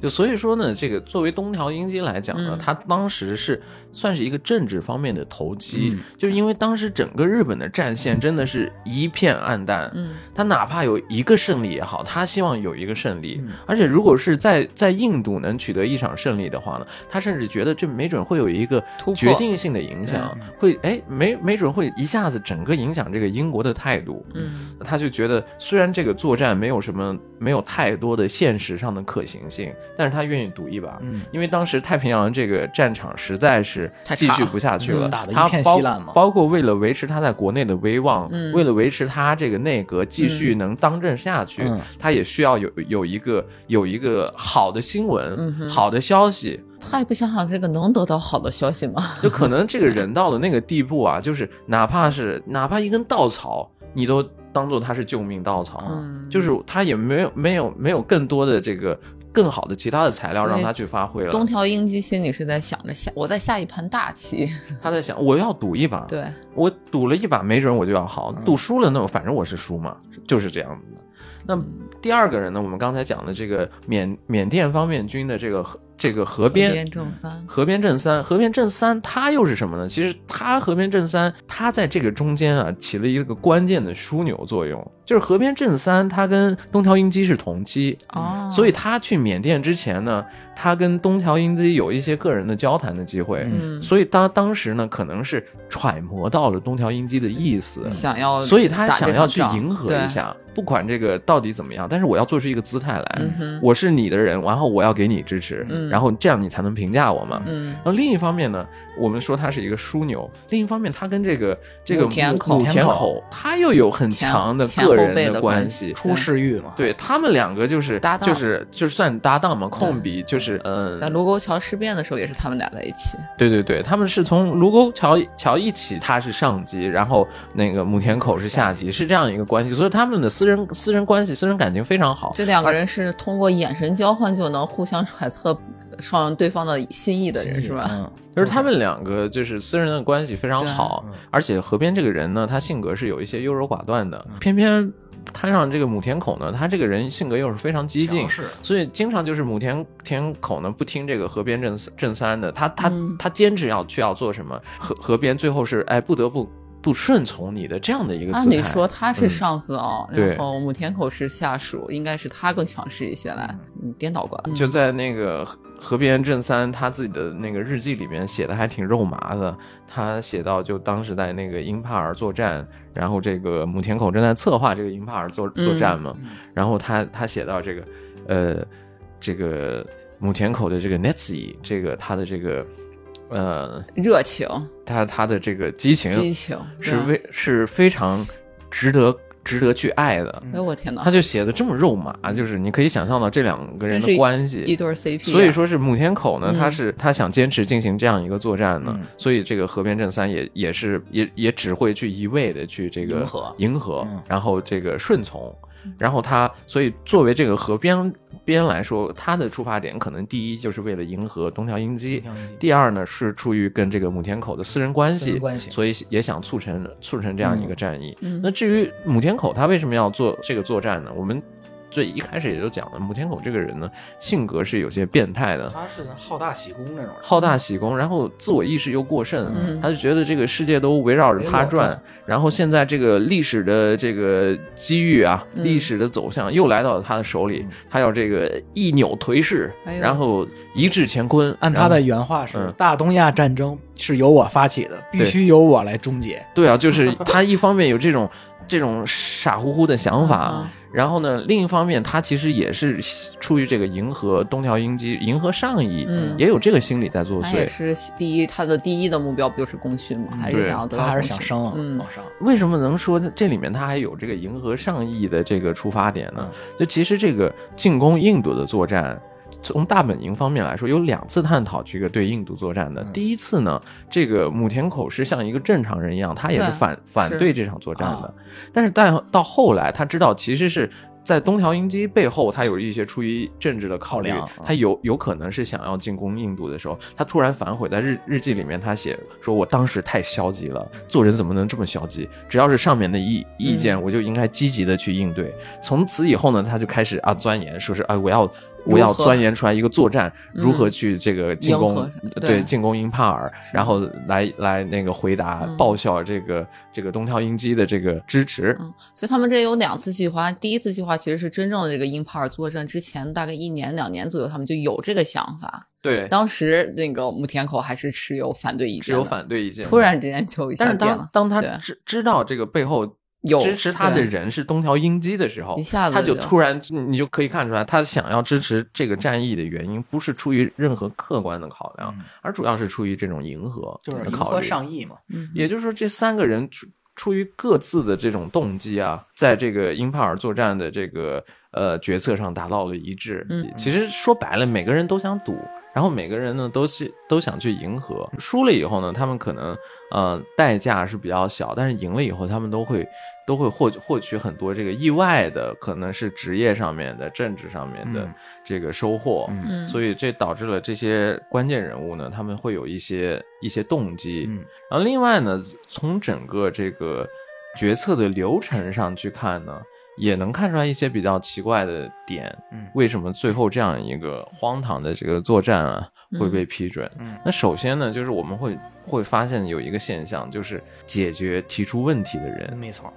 就所以说呢，这个作为东条英机来讲呢，嗯。他当时是算是一个政治方面的投机，嗯就是因为当时整个日本的战线真的是一片暗淡，嗯他哪怕有一个胜利也好，他希望有一个胜利，嗯。而且如果是在在印度能取得一场胜利的话呢，他甚至觉得这没准会有一个决定性的影响，会哎没没准会一下子整个影响这个英国的态度，嗯。他就觉得，虽然这个作战没有什么没有太多的现实上的可行性，但是他愿意赌一把，嗯因为当时太平洋这个战场实在是继续不下去了，嗯打的一片他包稀烂嘛。包括为了维持他在国内的威望，嗯。为了维持他这个内阁继续能当政下去，嗯。他也需要有有一个有一个好的新闻、嗯好的消息，他也不想想这个能得到好的消息吗？就可能这个人到了那个地步啊，就是哪怕是哪怕一根稻草，你都当做他是救命稻草，嗯。就是他也没有没有没有更多的这个更好的其他的材料让他去发挥了。东条英机心里是在想着下，我在下一盘大棋。他在想，我要赌一把，对，我赌了一把，没准我就要好；赌输了，那我反正我是输嘛，就是这样子的。那嗯第二个人呢，我们刚才讲的这个缅缅甸方面军的这个河这个河边边正三，河边正三，河边正三，他又是什么呢？其实他河边正三，他在这个中间啊起了一个关键的枢纽作用。就是河边正三，他跟东条英机是同期，哦，所以他去缅甸之前呢，他跟东条英机有一些个人的交谈的机会。嗯，所以他当时呢，可能是揣摩到了东条英机的意思，想要，所以他想要去迎合一下，不管这个到底怎么样，但是我要做出一个姿态来，嗯我是你的人，然后我要给你支持，嗯然后这样你才能评价我嘛。嗯然后另一方面呢，我们说他是一个枢纽，另一方面他跟这个这个武田口武田口，他又有很强的个人前后辈的关关系出世欲嘛，对他们两个就是搭档就是就是算搭档嘛，控笔就就是呃，在卢沟桥事变的时候，也是他们俩在一起。对对对，他们是从卢沟桥桥一起，他是上级，然后那个母田口是下级，是这样一个关系，所以他们的私人私人关系、私人感情非常好。这两个人是通过眼神交换就能互相揣测双对方的心意的人，是吧？嗯，就是他们两个就是私人的关系非常好，而且河边这个人呢，他性格是有一些优柔寡断的，偏偏摊上这个母田口呢，他这个人性格又是非常激进所以经常就是母田田口呢不听这个河边正正三的，他他、嗯。他坚持要去要做什么，河河边最后是哎不得不不顺从你的这样的一个姿态。按理说他是上司哦，对然后母田口是下属，应该是他更强势一些来，嗯，颠倒过来。就在那个河河边正三他自己的那个日记里面写的还挺肉麻的，他写到就当时在那个英帕尔作战，然后这个母田口正在策划这个英帕尔作作战嘛，然后他他写到这个呃这个母田口的这个 Netsi 这个他的这个呃热情、他他的这个激情激情，是对非是非常值得值得去爱的。哎呦我天哪。他，就写的这么肉麻，就是你可以想象到这两个人的关系，一对 CP，啊。所以说是母天口呢，嗯。他是他想坚持进行这样一个作战呢，嗯。所以这个河边正三也也是也也只会去一味的去这个迎合。迎合嗯。然后这个顺从，然后他所以作为这个河边边来说，他的出发点可能第一就是为了迎合东条英机第二呢是出于跟这个母田口的私人关系，关系。所以也想促成促成这样一个战役。嗯。那至于母田口他为什么要做这个作战呢？我们最一开始也就讲了，母天狗这个人呢，性格是有些变态的，他是好大喜功那种人，好大喜功，然后自我意识又过剩，嗯他就觉得这个世界都围绕着他转转，然后现在这个历史的这个机遇啊，嗯历史的走向又来到了他的手里，他要这个一扭颓势，哎然后一掷乾坤，按他的原话是嗯：“大东亚战争是由我发起的，必须由我来终结。对啊，就是他一方面有这种这种傻乎乎的想法，嗯然后呢，另一方面他其实也是出于这个迎合东条英机、迎合上意，嗯也有这个心理在作他也祟。是第一，他的第一的目标不就是功勋吗？还是想要得他还是想升啊，嗯往上。为什么能说这里面他还有这个迎合上意的这个出发点呢？就其实这个进攻印度的作战。从大本营方面来说，有两次探讨这个对印度作战的。第一次呢，这个母田口是像一个正常人一样，他也是对反反对这场作战的。啊但是到到后来，他知道其实是在东条英机背后，他有一些出于政治的考虑他有有可能是想要进攻印度的时候，他突然反悔，在日日记里面他写说：“我当时太消极了，做人怎么能这么消极？只要是上面的意意见，我就应该积极的去应对。”从此以后呢，他就开始啊钻研，说是啊我要。我要钻研出来一个作战，嗯如何去这个进攻，对对进攻英帕尔，然后来来那个回答嗯报效这个这个东条英机的这个支持。嗯，所以他们这有两次计划。第一次计划其实是真正的这个英帕尔作战之前大概一年两年左右，他们就有这个想法。对，当时那个木田口还是持有反对意见，持有，反对意见。突，然之间就一但是下变了当。当他知知道这个背后有支持他的人是东条英机的时候一下，子他就就突然你就可以看出来，他想要支持这个战役的原因不是出于任何客观的考量，嗯而主要是出于这种迎合就是迎合的考虑。上意嘛，嗯，也就是说，这三个人出出于各自的这种动机啊，在这个英帕尔作战的这个呃决策上达到了一致。嗯其实说白了，每个人都想赌，然后每个人呢都是都想去迎合。输了以后呢，他们可能呃代价是比较小，但是赢了以后，他们都会都会获获取很多这个意外的，可能是职业上面的、政治上面的嗯这个收获。嗯所以这导致了这些关键人物呢，他们会有一些一些动机。嗯然后另外呢，从整个这个决策的流程上去看呢，也能看出来一些比较奇怪的点。嗯为什么最后这样一个荒唐的这个作战啊会被批准？嗯那首先呢，就是我们会会发现有一个现象，就是解决提出问题的人，没错，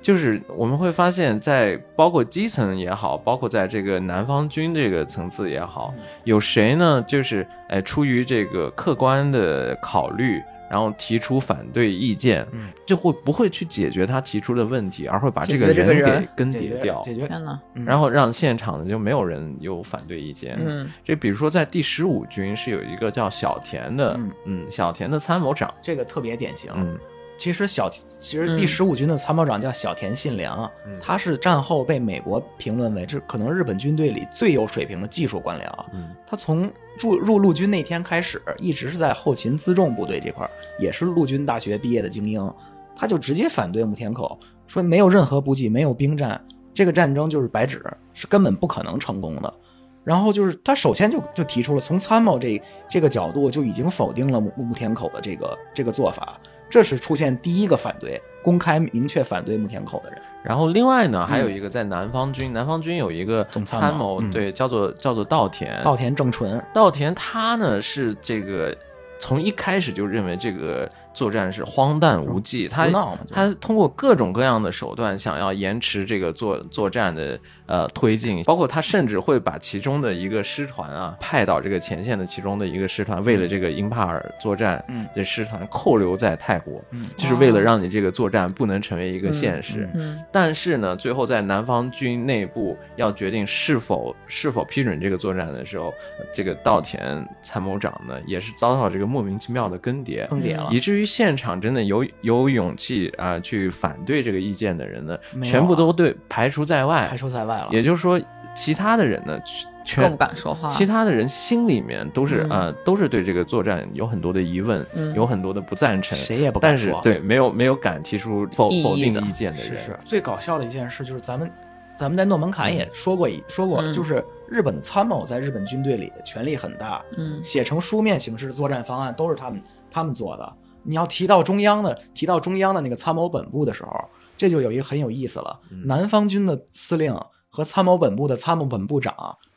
就是我们会发现，在包括基层也好，包括在这个南方军这个层次也好，有谁呢？就是哎，出于这个客观的考虑，然后提出反对意见，嗯，就会不会去解决他提出的问题，而会把这个人给人更解决迭掉，然后让现场的就没有人有反对意见。嗯。这比如说在第十五军是有一个叫小田的，嗯。嗯，小田的参谋长，这个特别典型，嗯，其实小其实嗯。第十五军的参谋长叫小田信良，嗯。他是战后被美国评论为这可能日本军队里最有水平的技术官僚。嗯。他从入入陆军那天开始，一直是在后勤辎重部队这块儿，也是陆军大学毕业的精英。他就直接反对木田口，说没有任何补给，没有兵站，这个战争就是白纸，是根本不可能成功的。然后就是他首先就就提出了从参谋这这个角度就已经否定了木木田口的这个这个做法，这是出现第一个反对公开明确反对木田口的人。然后另外呢，还有一个在南方军，南方军有一个总参参谋，对，叫做叫做稻田。稻田正纯，稻田他呢是这个从一开始就认为这个作战是荒诞无稽，他他通过各种各样的手段想要延迟这个作作战的呃推进，包括他甚至会把其中的一个师团啊派到这个前线的其中的一个师团，为了这个英帕尔作战，嗯。这师团扣留在泰国，嗯。就是为了让你这个作战不能成为一个现实。嗯。嗯。但是呢，最后在南方军内部要决定是否是否批准这个作战的时候，呃这个稻田参谋长呢，也是遭到这个莫名其妙的更迭，更迭了。以至于现场真的有有勇气啊、去反对这个意见的人呢，啊。全部都对排除在外。排。除在外了。也就是说，其他的人呢，全更不敢说话。其他的人心里面都是嗯。呃都是对这个作战有很多的疑问，嗯。有很多的不赞成，谁也不敢但是对没有没有敢提出否否定意见的是人，是最搞笑的一件事就是咱们，咱们在诺门坎也说过一说过，嗯。就是日本参谋在日本军队里权力很大，嗯。写成书面形式的作战方案都是他们他们做的。你要提到中央的提到中央的那个参谋本部的时候，这就有一个很有意思了。南方军的司令和参谋本部的参谋本部长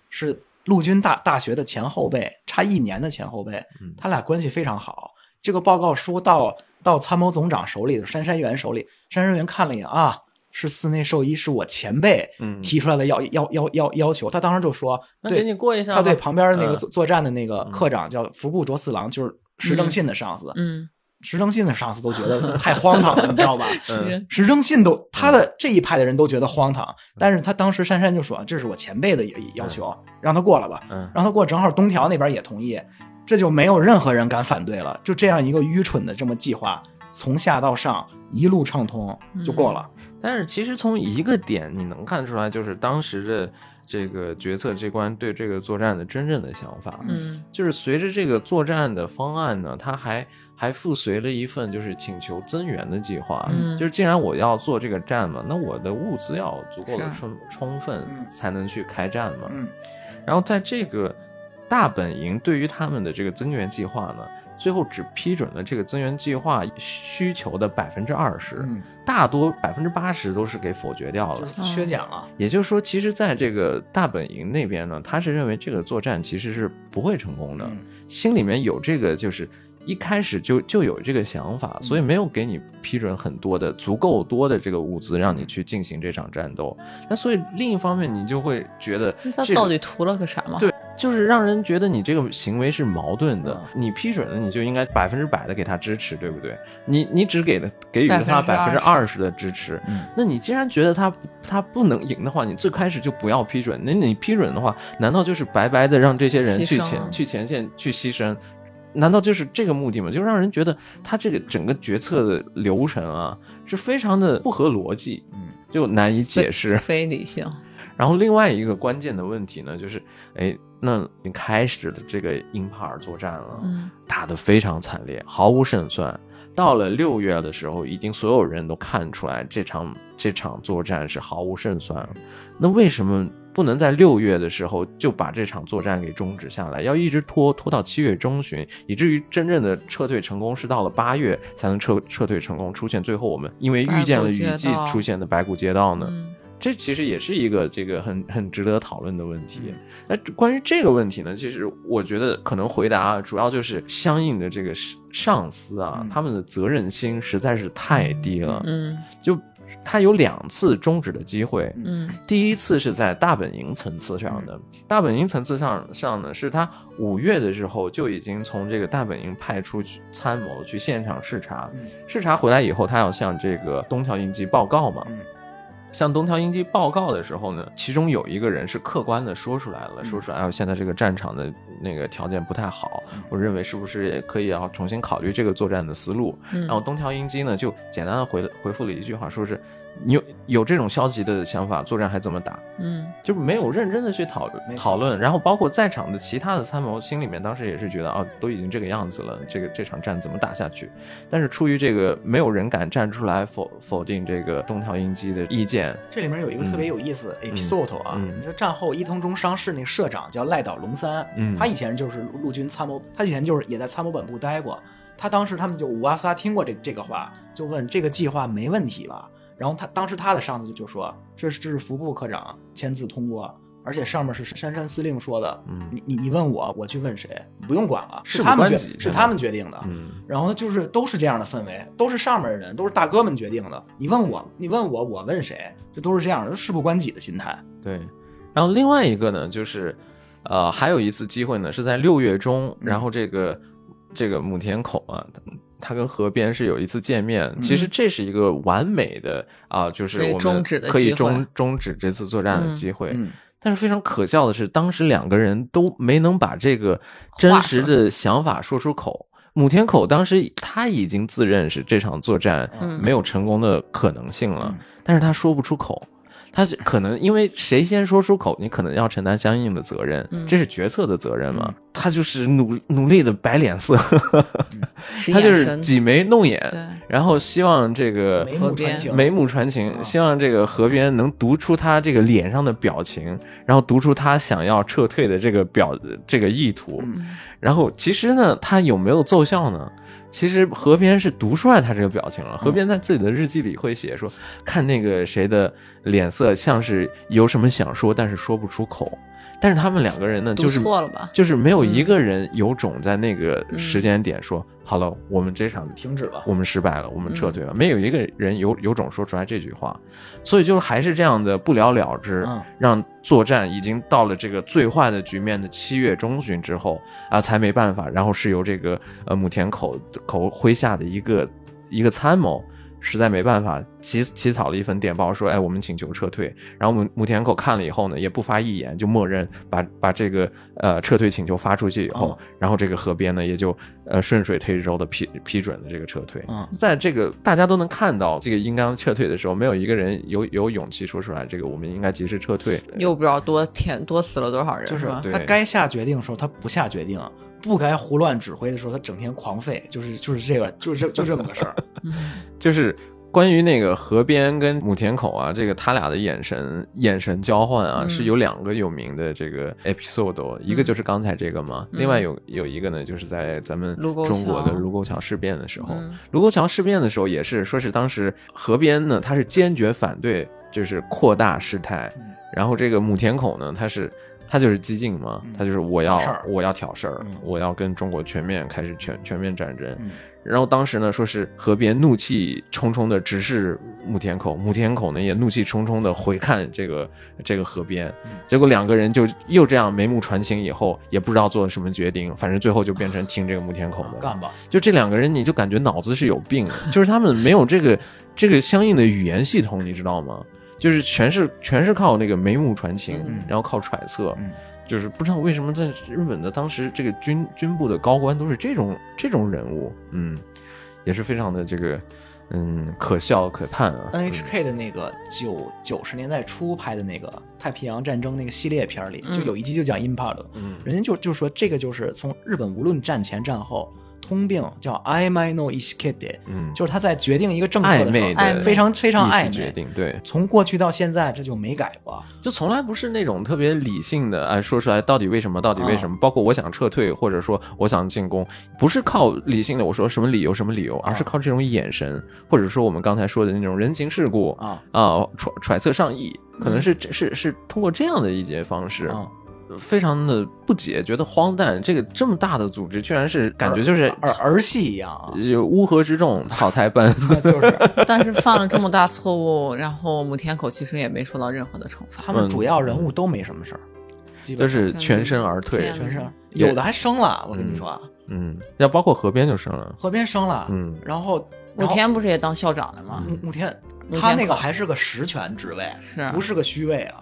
是陆军大大学的前后辈，差一年的前后辈，他俩关系非常好。这个报告书到到参谋总长手里，杉山元手里，杉山元看了一眼啊，是寺内寿一，是我前辈嗯提出来的要要要要要求，他当时就说，对那给你过一下。他对旁边的那个嗯作作战的那个科长叫福部卓四郎，就是石正信的上司。嗯，石正信的上司都觉得太荒唐了，你知道吧？嗯石正信都他的这一派的人都觉得荒唐，但是他当时珊珊就说这是我前辈的要求，让他过了吧，嗯让他过，正好东条那边也同意，这就没有任何人敢反对了，就这样一个愚蠢的这么计划，从下到上一路畅通就过了。但是其实从一个点你能看出来，就是当时的这个决策机关对这个作战的真正的想法。嗯就是随着这个作战的方案呢，它还还附随了一份就是请求增援的计划。嗯就是既然我要做这个战嘛，那我的物资要足够的是充充分嗯，才能去开战嘛。嗯然后在这个大本营对于他们的这个增援计划呢，最后只批准了这个增援计划需求的百分之二十，嗯，大多百分之八十都是给否决掉了。削减了。也就是说，其实在这个大本营那边呢，他是认为这个作战其实是不会成功的，嗯心里面有这个就是。一开始就就有这个想法，所以没有给你批准很多的足够多的这个物资，让你去进行这场战斗。那所以另一方面，你就会觉得他这个到底图了个啥嘛？对，就是让人觉得你这个行为是矛盾的。嗯你批准了，你就应该百分之百的给他支持，对不对？你你只给了给予了他百分之二十的支持，嗯那你既然觉得他他不能赢的话，你最开始就不要批准。那你批准的话，难道就是白白的让这些人去前去前线去牺牲？难道就是这个目的吗？就让人觉得他这个整个决策的流程啊，是非常的不合逻辑，嗯，就难以解释。非理性。然后另外一个关键的问题呢，就是，哎，那已经开始了这个英帕尔作战了，嗯打得非常惨烈，毫无胜算。到了六月的时候，已经所有人都看出来这场这场作战是毫无胜算了。那为什么不能在六月的时候就把这场作战给终止下来？要一直拖拖到七月中旬，以至于真正的撤退成功是到了八月才能撤撤退成功，出现最后我们因为遇见了雨季出现的白骨街道呢？嗯这其实也是一个这个很很值得讨论的问题。那关于这个问题呢，其实我觉得可能回答主要就是相应的这个上上司啊，嗯他们的责任心实在是太低了。嗯就他有两次终止的机会，嗯。第一次是在大本营层次上的，大本营层次上上呢，是他五月的时候就已经从这个大本营派出去参谋去现场视察，嗯。视察回来以后，他要向这个东条英机报告嘛。嗯向东条英机报告的时候呢，其中有一个人是客观的说出来了，说出来，啊，现在这个战场的那个条件不太好，我认为是不是也可以要重新考虑这个作战的思路。嗯。然后东条英机呢就简单的回回复了一句话，说是你有有这种消极的想法，作战还怎么打？嗯就没有认真的去讨论讨论，然后包括在场的其他的参谋心里面当时也是觉得啊，都已经这个样子了，这个这场战怎么打下去？但是出于这个没有人敢站出来否否定这个东条英机的意见，这里面有一个特别有意思的 episode 啊，嗯你说战后伊藤忠商事那个社长叫赖岛龙三，嗯他以前就是陆军参谋，他以前就是也在参谋本部待过。他当时他们就五哇撒听过这这个话，就问这个计划没问题吧？然后他当时他的上司就说，这是这是服部科长签字通过，而且上面是杉山司令说的，嗯你你你问我，我去问谁？不用管了，是他们决是是他们决定的。嗯然后就是都是这样的氛围，都是上面的人，都是大哥们决定的。你问我，你问我，我问谁？这都是这样的，事不关己的心态。对，然后另外一个呢，就是呃，还有一次机会呢，是在六月中，嗯然后这个这个母田口啊，他他跟河边是有一次见面，嗯其实这是一个完美的啊、就是我们可以终终止这次作战的嗯机会。嗯但是非常可笑的是，当时两个人都没能把这个真实的想法说出口。母田口当时他已经自认是这场作战嗯没有成功的可能性了，嗯但是他说不出口。他是可能因为谁先说出口，你可能要承担相应的责任，嗯这是决策的责任嘛。他就是努努力的摆脸色，使他就，是挤眉弄眼，然后希望这个眉目传情，眉目传情，啊希望这个河边能读出他这个脸上的表情，然后读出他想要撤退的这个表这个意图。嗯然后其实呢，他有没有奏效呢？其实河边是读出来他这个表情了。河边在自己的日记里会写说，看那个谁的脸色像是有什么想说，但是说不出口。但是他们两个人呢，就是错了吧？就是没有一个人有种在那个嗯时间点说、好了，我们这场停止了。我们失败了，我们撤退嗯了，没有一个人有有种说出来这句话，所以就是还是这样的不了了之，嗯让作战已经到了这个最坏的局面的七月中旬之后啊，才没办法，然后是由这个呃母田口口麾下的一个一个参谋。实在没办法，起起草了一份电报，说：“哎，我们请求撤退。”然后母母田口看了以后呢，也不发一言，就默认把把这个呃撤退请求发出去以后，哦然后这个河边呢也就呃顺水推舟的批批准了这个撤退。嗯在这个大家都能看到这个应该撤退的时候，没有一个人有有勇气说出来，这个我们应该及时撤退。又不知道多天多死了多少人，就是吧？他该下决定的时候他不下决定，不该胡乱指挥的时候他整天狂吠，就是就是这个就是这就这么个事儿。就是关于那个河边跟母田口啊，这个他俩的眼神眼神交换啊，嗯是有两个有名的这个 episode，、一个就是刚才这个嘛，嗯。另外有有一个呢，就是在咱们中国的卢沟桥事变的时候，嗯。卢沟桥事变的时候也是说是当时河边呢，他是坚决反对就是扩大事态，嗯。然后这个母田口呢，他是。他就是激进嘛，嗯他就是我要我要挑事儿，嗯。我要跟中国全面开始全全面战争，嗯。然后当时呢，说是河边怒气冲冲的直视母田口，母田口呢也怒气冲冲的回看这个 这个河边，结果两个人就又这样眉目传情，以后也不知道做了什么决定，反正最后就变成听这个母田口的。干吧，就这两个人，你就感觉脑子是有病，就是他们没有这个这个相应的语言系统，你知道吗？就是全是全是靠那个眉目传情，嗯。然后靠揣测，嗯。就是不知道为什么在日本的当时这个军军部的高官都是这种这种人物，嗯，也是非常的这个嗯可笑可叹啊。NHK 的那个九九十年代初拍的那个太平洋战争那个系列片里，嗯。就有一集就讲 Impact，嗯。人家就就说这个就是从日本无论战前战后通病叫暧昧 no iskete，嗯，就是他在决定一个政策的时候暧昧的非常非常意暧昧，决定，对，从过去到现在这就没改过。就从来不是那种特别理性的，哎，说出来到底为什么，到底为什么？包括我想撤退，或者说我想进攻，不是靠理性的，我说什么理由什么理由，而是靠这种眼神，或者说我们刚才说的那种人情世故啊。啊，揣揣测上意，可能是是是通过这样的一些方式。啊，非常的不解，觉得荒诞。这个这么大的组织，居然是感觉就是儿儿戏一样乌合之众，草台班。就是 但是犯了这么大错误，然后母田口其实也没受到任何的惩罚。他们主要人物都没什么事儿，基就本上是全身而退天，全是也有的还生了，我跟你说啊，嗯，要包括河边就生了，河边生了，嗯然后武田不是也当校长了吗？武武田他那个还是个实权职位，是不是个虚位啊？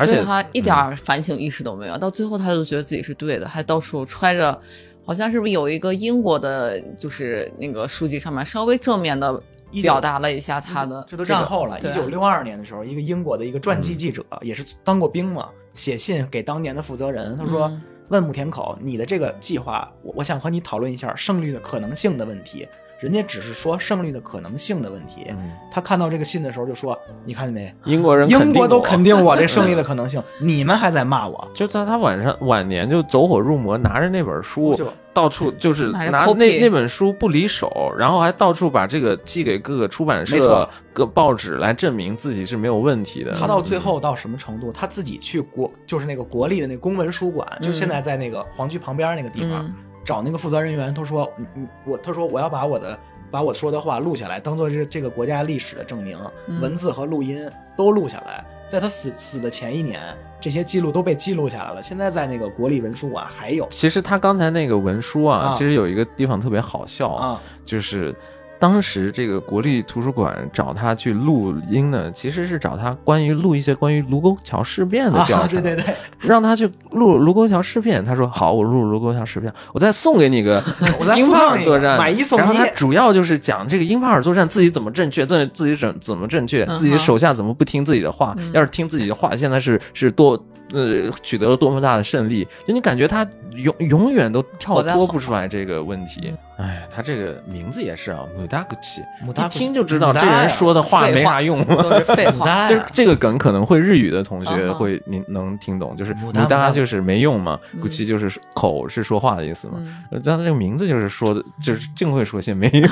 而且他一点反省意识都没有，到最后他就觉得自己是对的，还到处揣着，好像是不是有一个英国的，就是那个书籍上面稍微正面的表达了一下他的这都这个战后了，一九六二年的时候，一个英国的一个传记记者，也是当过兵嘛，写信给当年的负责人，他说、嗯。问木田口，你的这个计划，我我想和你讨论一下胜率的可能性的问题。人家只是说胜利的可能性的问题。嗯他看到这个信的时候就说：“你看见没？英国人英国都肯肯定我这胜利的可能性，你们还在骂我。就在他晚上晚年就走火入魔，拿着那本书就到处就是拿那那本书不离手，然后还到处把这个寄给各个出版社错、各报纸来证明自己是没有问题的。他到最后到什么程度？他自己去国，就是那个国立的那公文书馆，就现在在那个皇居旁边那个地方，嗯找那个负责人员，他说：“你你我，他说我要把我的把我说的话录下来，当做这这个国家历史的证明，嗯文字和录音都录下来。在他死死的前一年，这些记录都被记录下来了。现在在那个国立文书馆还有其实他刚才那个文书啊，啊其实有一个地方特别好笑，啊，就是当时这个国立图书馆找他去录音呢，其实是找他关于录一些关于卢沟桥事变的调查，啊，对对对，让他去录卢沟桥事变。他说好，我录卢沟桥事变，我再送给你个 我在英帕放一个尔作战，买一送一然后他主要就是讲这个英帕尔作战自己怎么正确，自自己怎怎么正确，自己手下怎么不听自己的话。嗯要是听自己的话，现在是是多。呃，取得了多么大的胜利，就你感觉他永永远都跳脱不出来这个问题。哎，他这个名字也是啊，姆达古奇，一听就知道这人说的话没啥用。都是废话。就是这个梗可能会日语的同学会您能听懂，就是牡牡达丹牡丹就是没用嘛，嗯古奇就是口是说话的意思嘛。但他这个名字就是说的，就是净会说些没用。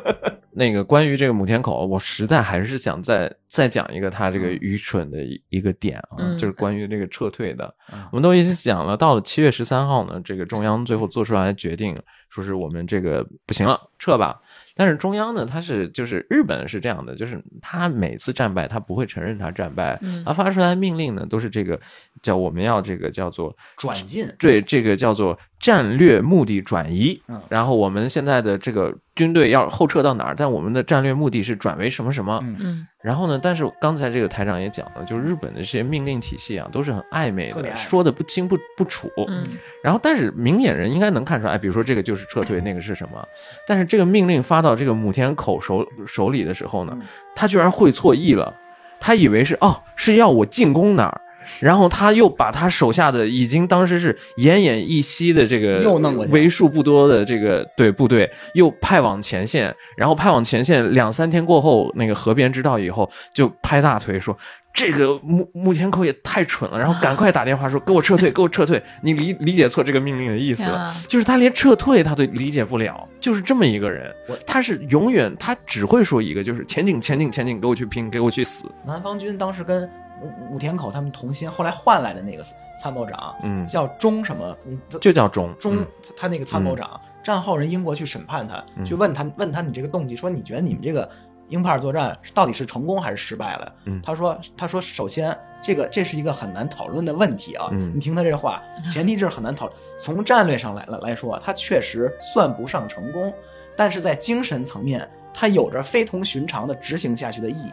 那个关于这个母田口，我实在还是想再再讲一个他这个愚蠢的一一个点啊，嗯就是关于这个撤退的。嗯我们都已经讲了，到了七月十三号呢，这个中央最后做出来决定，说是我们这个不行了，撤吧。但是中央呢，他是就是日本是这样的，就是他每次战败，他不会承认他战败，嗯他发出来的命令呢，都是这个叫我们要这个叫做转进对这个叫做战略目的转移。嗯然后我们现在的这个军队要后撤到哪儿？但我们的战略目的是转为什么什么？嗯嗯然后呢，但是刚才这个台长也讲了，就是日本的这些命令体系啊，都是很暧昧的，说的不清不不楚。嗯然后，但是明眼人应该能看出来，哎，比如说这个就是撤退，那个是什么？但是这个命令发到这个母田口手手里的时候呢嗯，他居然会错意了，他以为是哦是要我进攻哪儿。然后他又把他手下的已经当时是奄奄一息的这个又弄过去为数不多的这个对部队，又派往前线，然后派往前线两三天过后，那个河边知道以后，就拍大腿说这个木木田口也太蠢了，然后赶快打电话说给我撤退，给我撤退，你理理解错这个命令的意思了 就是他连撤退他都理解不了，就是这么一个人，他是永远他只会说一个，就是前进前进前进，给我去拼，给我去死，南方军当时跟武武田口他们同心，后来换来的那个参谋长，嗯叫中什么，嗯就叫中中嗯他那个参谋长，战后人英国去审判他，嗯去问他问他你这个动机，说你觉得你们这个英帕尔作战到底是成功还是失败了？嗯他说他说首先这个这是一个很难讨论的问题啊，嗯你听他这话，前提就是很难讨论。从战略上来来来说，他确实算不上成功，但是在精神层面，他有着非同寻常的执行下去的意义。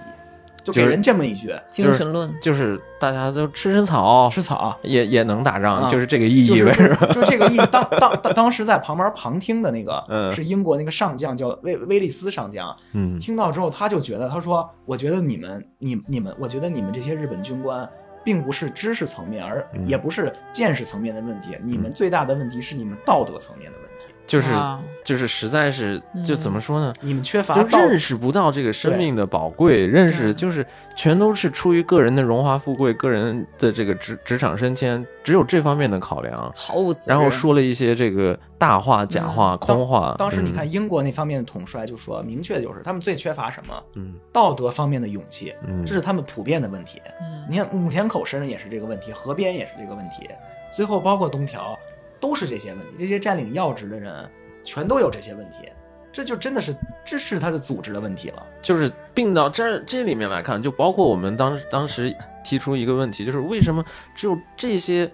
就给人这么一句，精神论，就是大家都吃吃草，吃草，也也能打仗，啊就是这个意义呗，是是吧？就这个意义。当当当当时在旁边旁听的那个，嗯是英国那个上将叫威威利斯上将，嗯听到之后他就觉得，他说：“我觉得你们你你们，我觉得你们这些日本军官。”并不是知识层面，而嗯也不是见识层面的问题。你们最大的问题是你们道德层面的问题。就是啊就是实在是就嗯怎么说呢？你们缺乏就认识不到这个生命的宝贵，认识就是全都是出于个人的荣华富贵、个人的这个职职场升迁，只有这方面的考量，毫无责然。后说了一些这个大话、假话、空话。当时你嗯看英国那方面的统帅就说，明确就是他们最缺乏什么？嗯道德方面的勇气，嗯这是他们普遍的问题。嗯你看武田口身上也是这个问题，河边也是这个问题，最后包括东条都是这些问题。这些占领要职的人全都有这些问题，这就真的是这是他的组织的问题了。就是并到这这里面来看，就包括我们当当时提出一个问题，就是为什么只有这些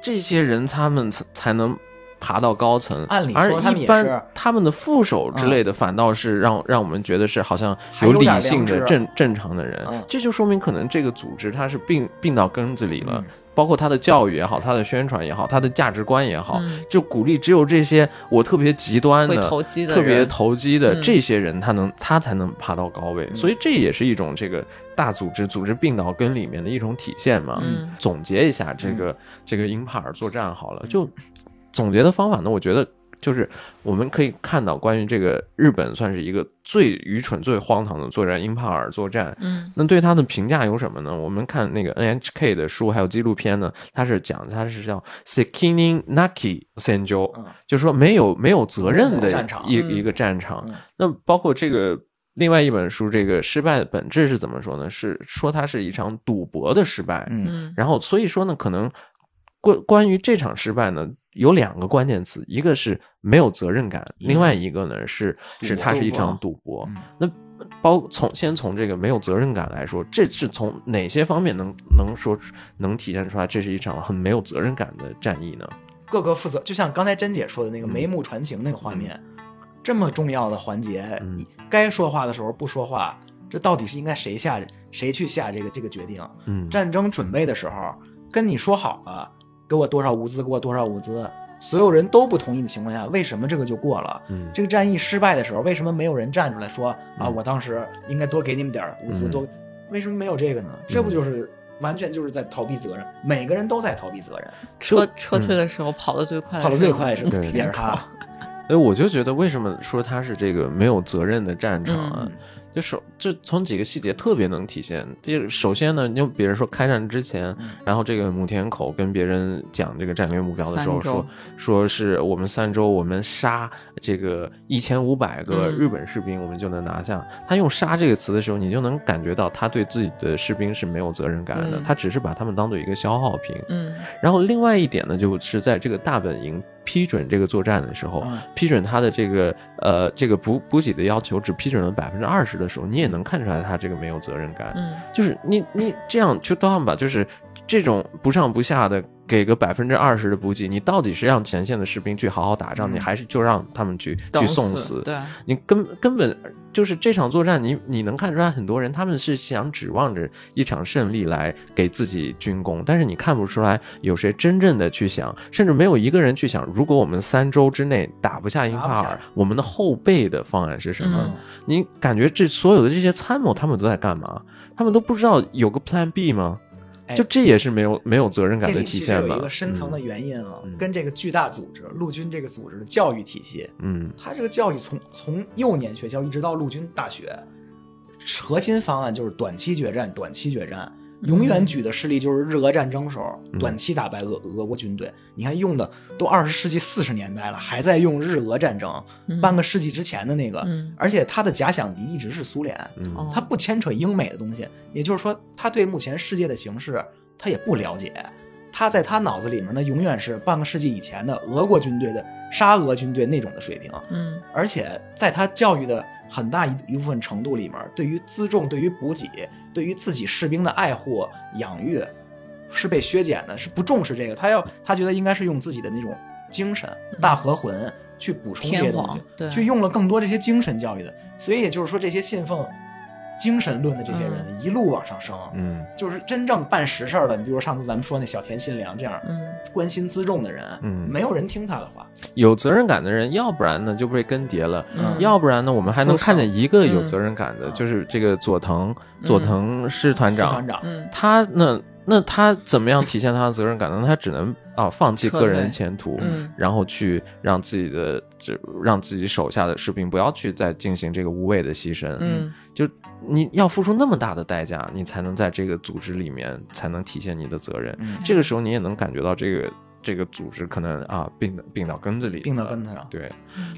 这些人他们才才能爬到高层，按理说而他们一般他们的副手之类的，反倒是让让我们觉得是好像有理性的正正常的人嗯，这就说明可能这个组织它是病病到根子里了嗯。包括他的教育也好，他的宣传也好，他的价值观也好，嗯。就鼓励只有这些我特别极端的、投机的特别投机的嗯。这些人，他能他才能爬到高位。所以这也是一种这个大组织组织病到根里面的一种体现嘛。嗯。总结一下这个、这个英帕尔作战好了，就总结的方法呢，我觉得就是我们可以看到关于这个日本算是一个最愚蠢、最荒唐的作战——英帕尔作战。嗯那对他的评价有什么呢？我们看那个 NHK 的书还有纪录片呢，它是讲它是叫 “sekini naki senjo”，、嗯就是说没有没有责任的战场嗯一一个战场。嗯那包括这个另外一本书，这个失败的本质是怎么说呢？是说它是一场赌博的失败。嗯嗯然后所以说呢，可能关关于这场失败呢，有两个关键词，一个是没有责任感，另外一个呢是是它是一场赌博。嗯那包从先从这个没有责任感来说，这是从哪些方面能能说能体现出来这是一场很没有责任感的战役呢？各个负责，就像刚才珍姐说的那个嗯眉目传情那个画面，这么重要的环节，嗯你该说话的时候不说话，这到底是应该谁下谁去下这个这个决定？嗯，战争准备的时候跟你说好了，给我多少物资，给我多少物资，所有人都不同意的情况下，为什么这个就过了？嗯这个战役失败的时候，为什么没有人站出来说啊，嗯我当时应该多给你们点物资，嗯多？为什么没有这个呢？这不就是完全就是在逃避责任？每个人都在逃避责任，撤撤退的时候跑得最快跑得最快是对也是他。哎，我就觉得为什么说他是这个没有责任的战场啊？嗯就首就从几个细节特别能体现。就首先呢，就比如说开战之前，嗯然后这个母田口跟别人讲这个战略目标的时候说，说是我们三周我们杀这个一千五百个嗯日本士兵，我们就能拿下。他用“杀”这个词的时候，你就能感觉到他对自己的士兵是没有责任感的，嗯他只是把他们当做一个消耗品。嗯然后另外一点呢，就是在这个大本营批准这个作战的时候，嗯批准他的这个呃这个补补给的要求只批准了百分之二十的时候，你也能看出来他这个没有责任感。嗯就是你你这样就当吧，就是这种不上不下的给个百分之二十的补给，你到底是让前线的士兵去好好打仗，嗯你还是就让他们去去送死对你根根本就是这场作战，你你能看出来很多人他们是想指望着一场胜利来给自己军功，但是你看不出来有谁真正的去想，甚至没有一个人去想，如果我们三周之内打不下英帕尔，我们的后备的方案是什么？嗯你感觉这所有的这些参谋他们都在干嘛？他们都不知道有个 Plan B 吗？哎就这也是没有没有责任感的体现吧？一个深层的嗯原因啊，嗯跟这个巨大组织陆军这个组织的教育体系，嗯它这个教育从从幼年学校一直到陆军大学，核心方案就是短期决战，短期决战。永远举的事例就是日俄战争时候，嗯。短期打败俄俄国军队。你看用的都二十世纪四十年代了，还在用日俄战争，嗯。半个世纪之前的那个，嗯。而且他的假想敌一直是苏联，他不牵扯英美的东西，也就是说，他对目前世界的形势他也不了解。他在他脑子里面呢，永远是半个世纪以前的俄国军队的沙俄军队那种的水平，嗯。而且在他教育的很大一一部分程度里面，对于辎重、对于补给、对于自己士兵的爱护、养育，是被削减的，是不重视这个。他要他觉得应该是用自己的那种精神、大和魂去补充这些东西，对去用了更多这些精神教育的。所以也就是说，这些信奉精神论的这些人、一路往上升。嗯。就是真正办实事儿的，你比如上次咱们说那小田信良这样嗯。关心辎重的人，嗯。没有人听他的话。有责任感的人，要不然呢就被更迭了，嗯。要不然呢我们还能看见一个有责任感的，嗯。就是这个佐藤佐藤师团长。师团，长，嗯。他呢，那他怎么样体现他的责任感呢？他只能啊放弃个人前途，嗯然后去让自己的这让自己手下的士兵不要去再进行这个无谓的牺牲。嗯就你要付出那么大的代价，你才能在这个组织里面才能体现你的责任。嗯这个时候你也能感觉到这个这个组织可能啊病到病到根子里了，病到根子上。对，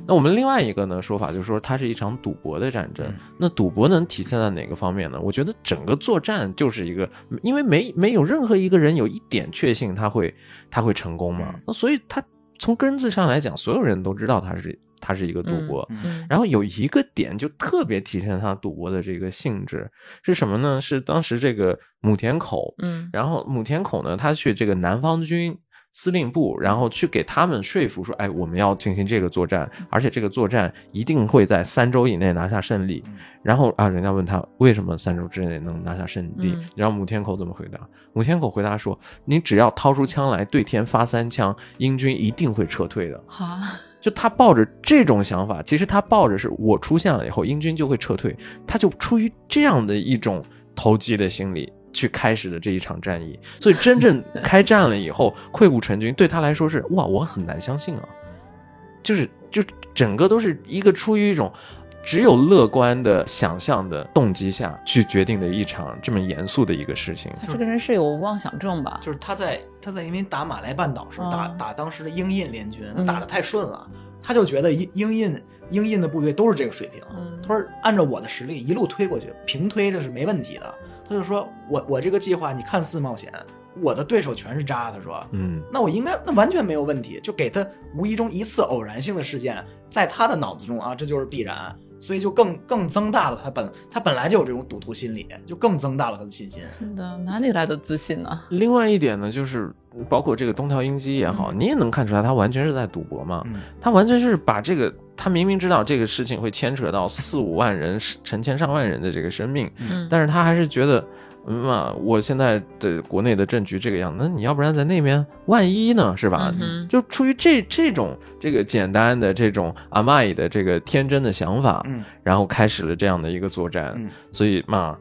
那我们另外一个呢说法就是说，它是一场赌博的战争。嗯那赌博能体现在哪个方面呢？我觉得整个作战就是一个，因为没没有任何一个人有一点确信他会他会成功嘛。嗯那所以他从根子上来讲，所有人都知道他是他是一个赌博。嗯嗯然后有一个点就特别体现他赌博的这个性质是什么呢？是当时这个母田口，嗯然后母田口呢，他去这个南方军司令部，然后去给他们说服说，哎，我们要进行这个作战，而且这个作战一定会在三周以内拿下胜利。然后啊，人家问他为什么三周之内能拿下胜利，嗯然后母天口怎么回答？母天口回答说，你只要掏出枪来对天发三枪，英军一定会撤退的。好，就他抱着这种想法，其实他抱着是我出现了以后，英军就会撤退，他就出于这样的一种投机的心理去开始的这一场战役。所以真正 开战了以后，溃不成军，对他来说是哇，我很难相信啊，就是就整个都是一个出于一种。只有乐观的想象的动机下去决定的一场这么严肃的一个事情，他这个人是有妄想症吧？就是他在他在因为打马来半岛时候打嗯打当时的英印联军，他嗯打的太顺了，他就觉得英英印英印的部队都是这个水平。嗯他说按照我的实力一路推过去，平推这是没问题的。他就说我我这个计划你看似冒险，我的对手全是渣。他说，嗯，那我应该那完全没有问题，就给他无意中一次偶然性的事件，在他的脑子中啊，这就是必然，所以就更更增大了他本他本来就有这种赌徒心理，就更增大了他的信心。真的，哪里来的自信呢？另外一点呢，就是包括这个东条英机也好，你也能看出来他完全是在赌博嘛。嗯他完全是把这个，他明明知道这个事情会牵扯到四五万人、成千上万人的这个生命，嗯，但是他还是觉得，嗯嘛，我现在的国内的政局这个样，那你要不然在那边，万一呢，是吧？嗯就出于这这种这个简单的这种阿麦的这个天真的想法，嗯然后开始了这样的一个作战。嗯所以嘛，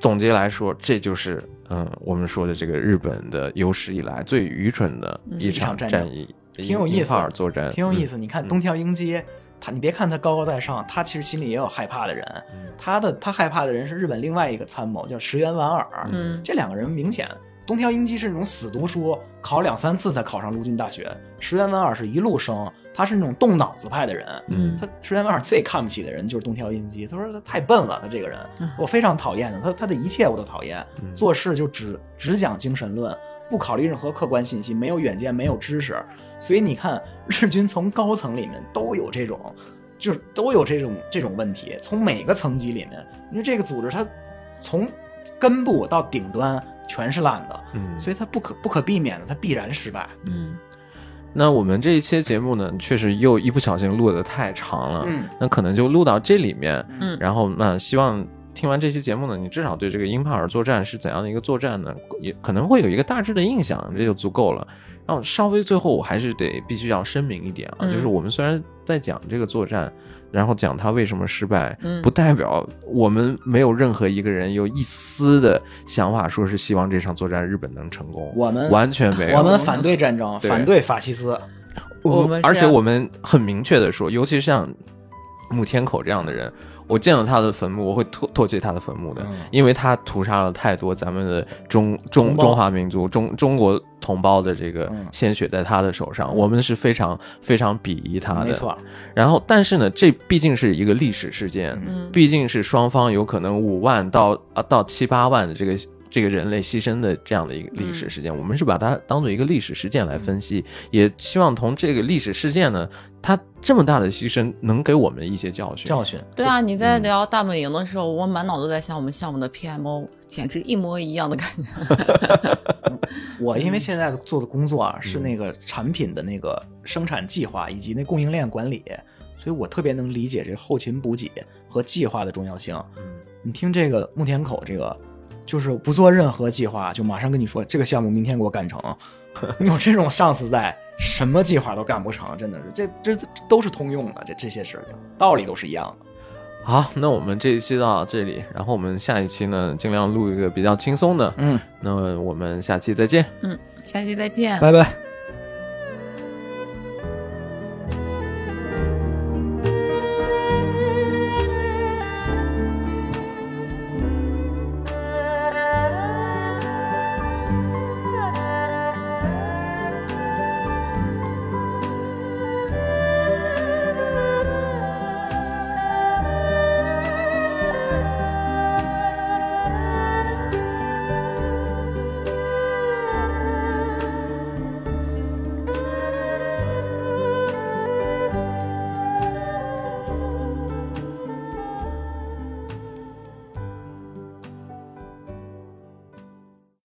总结来说，这就是嗯我们说的这个日本的有史以来最愚蠢的嗯一一场战役，挺有意思英法尔作战，挺有意思。你看嗯东条英机，他你别看他高高在上，他其实心里也有害怕的人。嗯他的他害怕的人是日本另外一个参谋，叫石原莞尔。嗯这两个人明显，东条英机是那种死读书，考两三次才考上陆军大学；石原莞尔是一路升，他是那种动脑子派的人。嗯他石原莞尔最看不起的人就是东条英机，他说他太笨了，他这个人嗯我非常讨厌的，他他的一切我都讨厌，做事就只只讲精神论，不考虑任何客观信息，没有远见，没有知识，所以你看日军从高层里面都有这种，就是都有这种这种问题，从每个层级里面，因为这个组织它从根部到顶端全是烂的，嗯，所以它不可不可避免的，它必然失败。嗯那我们这一期节目呢，确实又一不小心录的太长了，嗯那可能就录到这里面。嗯然后那希望听完这期节目呢，你至少对这个英帕尔作战是怎样的一个作战呢，也可能会有一个大致的印象，这就足够了。然后稍微最后我还是得必须要声明一点啊，嗯就是我们虽然在讲这个作战，然后讲他为什么失败，嗯不代表我们没有任何一个人有一丝的想法，说是希望这场作战日本能成功，我们完全没有，我们反对战争，对反对法西斯。我们而且我们很明确的说，尤其像木天口这样的人，我见到他的坟墓，我会唾唾弃他的坟墓的，嗯。因为他屠杀了太多咱们的中中中华民族中中国同胞的这个嗯。鲜血在他的手上，我们是非常非常鄙夷他的。没错，然后，但是呢，这毕竟是一个历史事件，嗯。毕竟是双方有可能五万到啊到七八万的这个这个人类牺牲的这样的一个历史事件，我们是把它当做一个历史事件来分析，也希望从这个历史事件呢，它这么大的牺牲能给我们一些教训。教训。对啊，你在聊大本营的时候，我满脑子在想我们项目的 PMO，简直一模一样的感觉。我因为现在做的工作啊嗯是那个产品的那个生产计划以及那供应链管理，所以我特别能理解这后勤补给和计划的重要性。嗯你听这个牧田口这个，就是不做任何计划，就马上跟你说这个项目明天给我干成。有这种上司在，什么计划都干不成，真的是这这这都是通用的，这这些事情道理都是一样的。好，那我们这一期到这里，然后我们下一期呢，尽量录一个比较轻松的。嗯，那我们下期再见。嗯，下期再见。拜拜。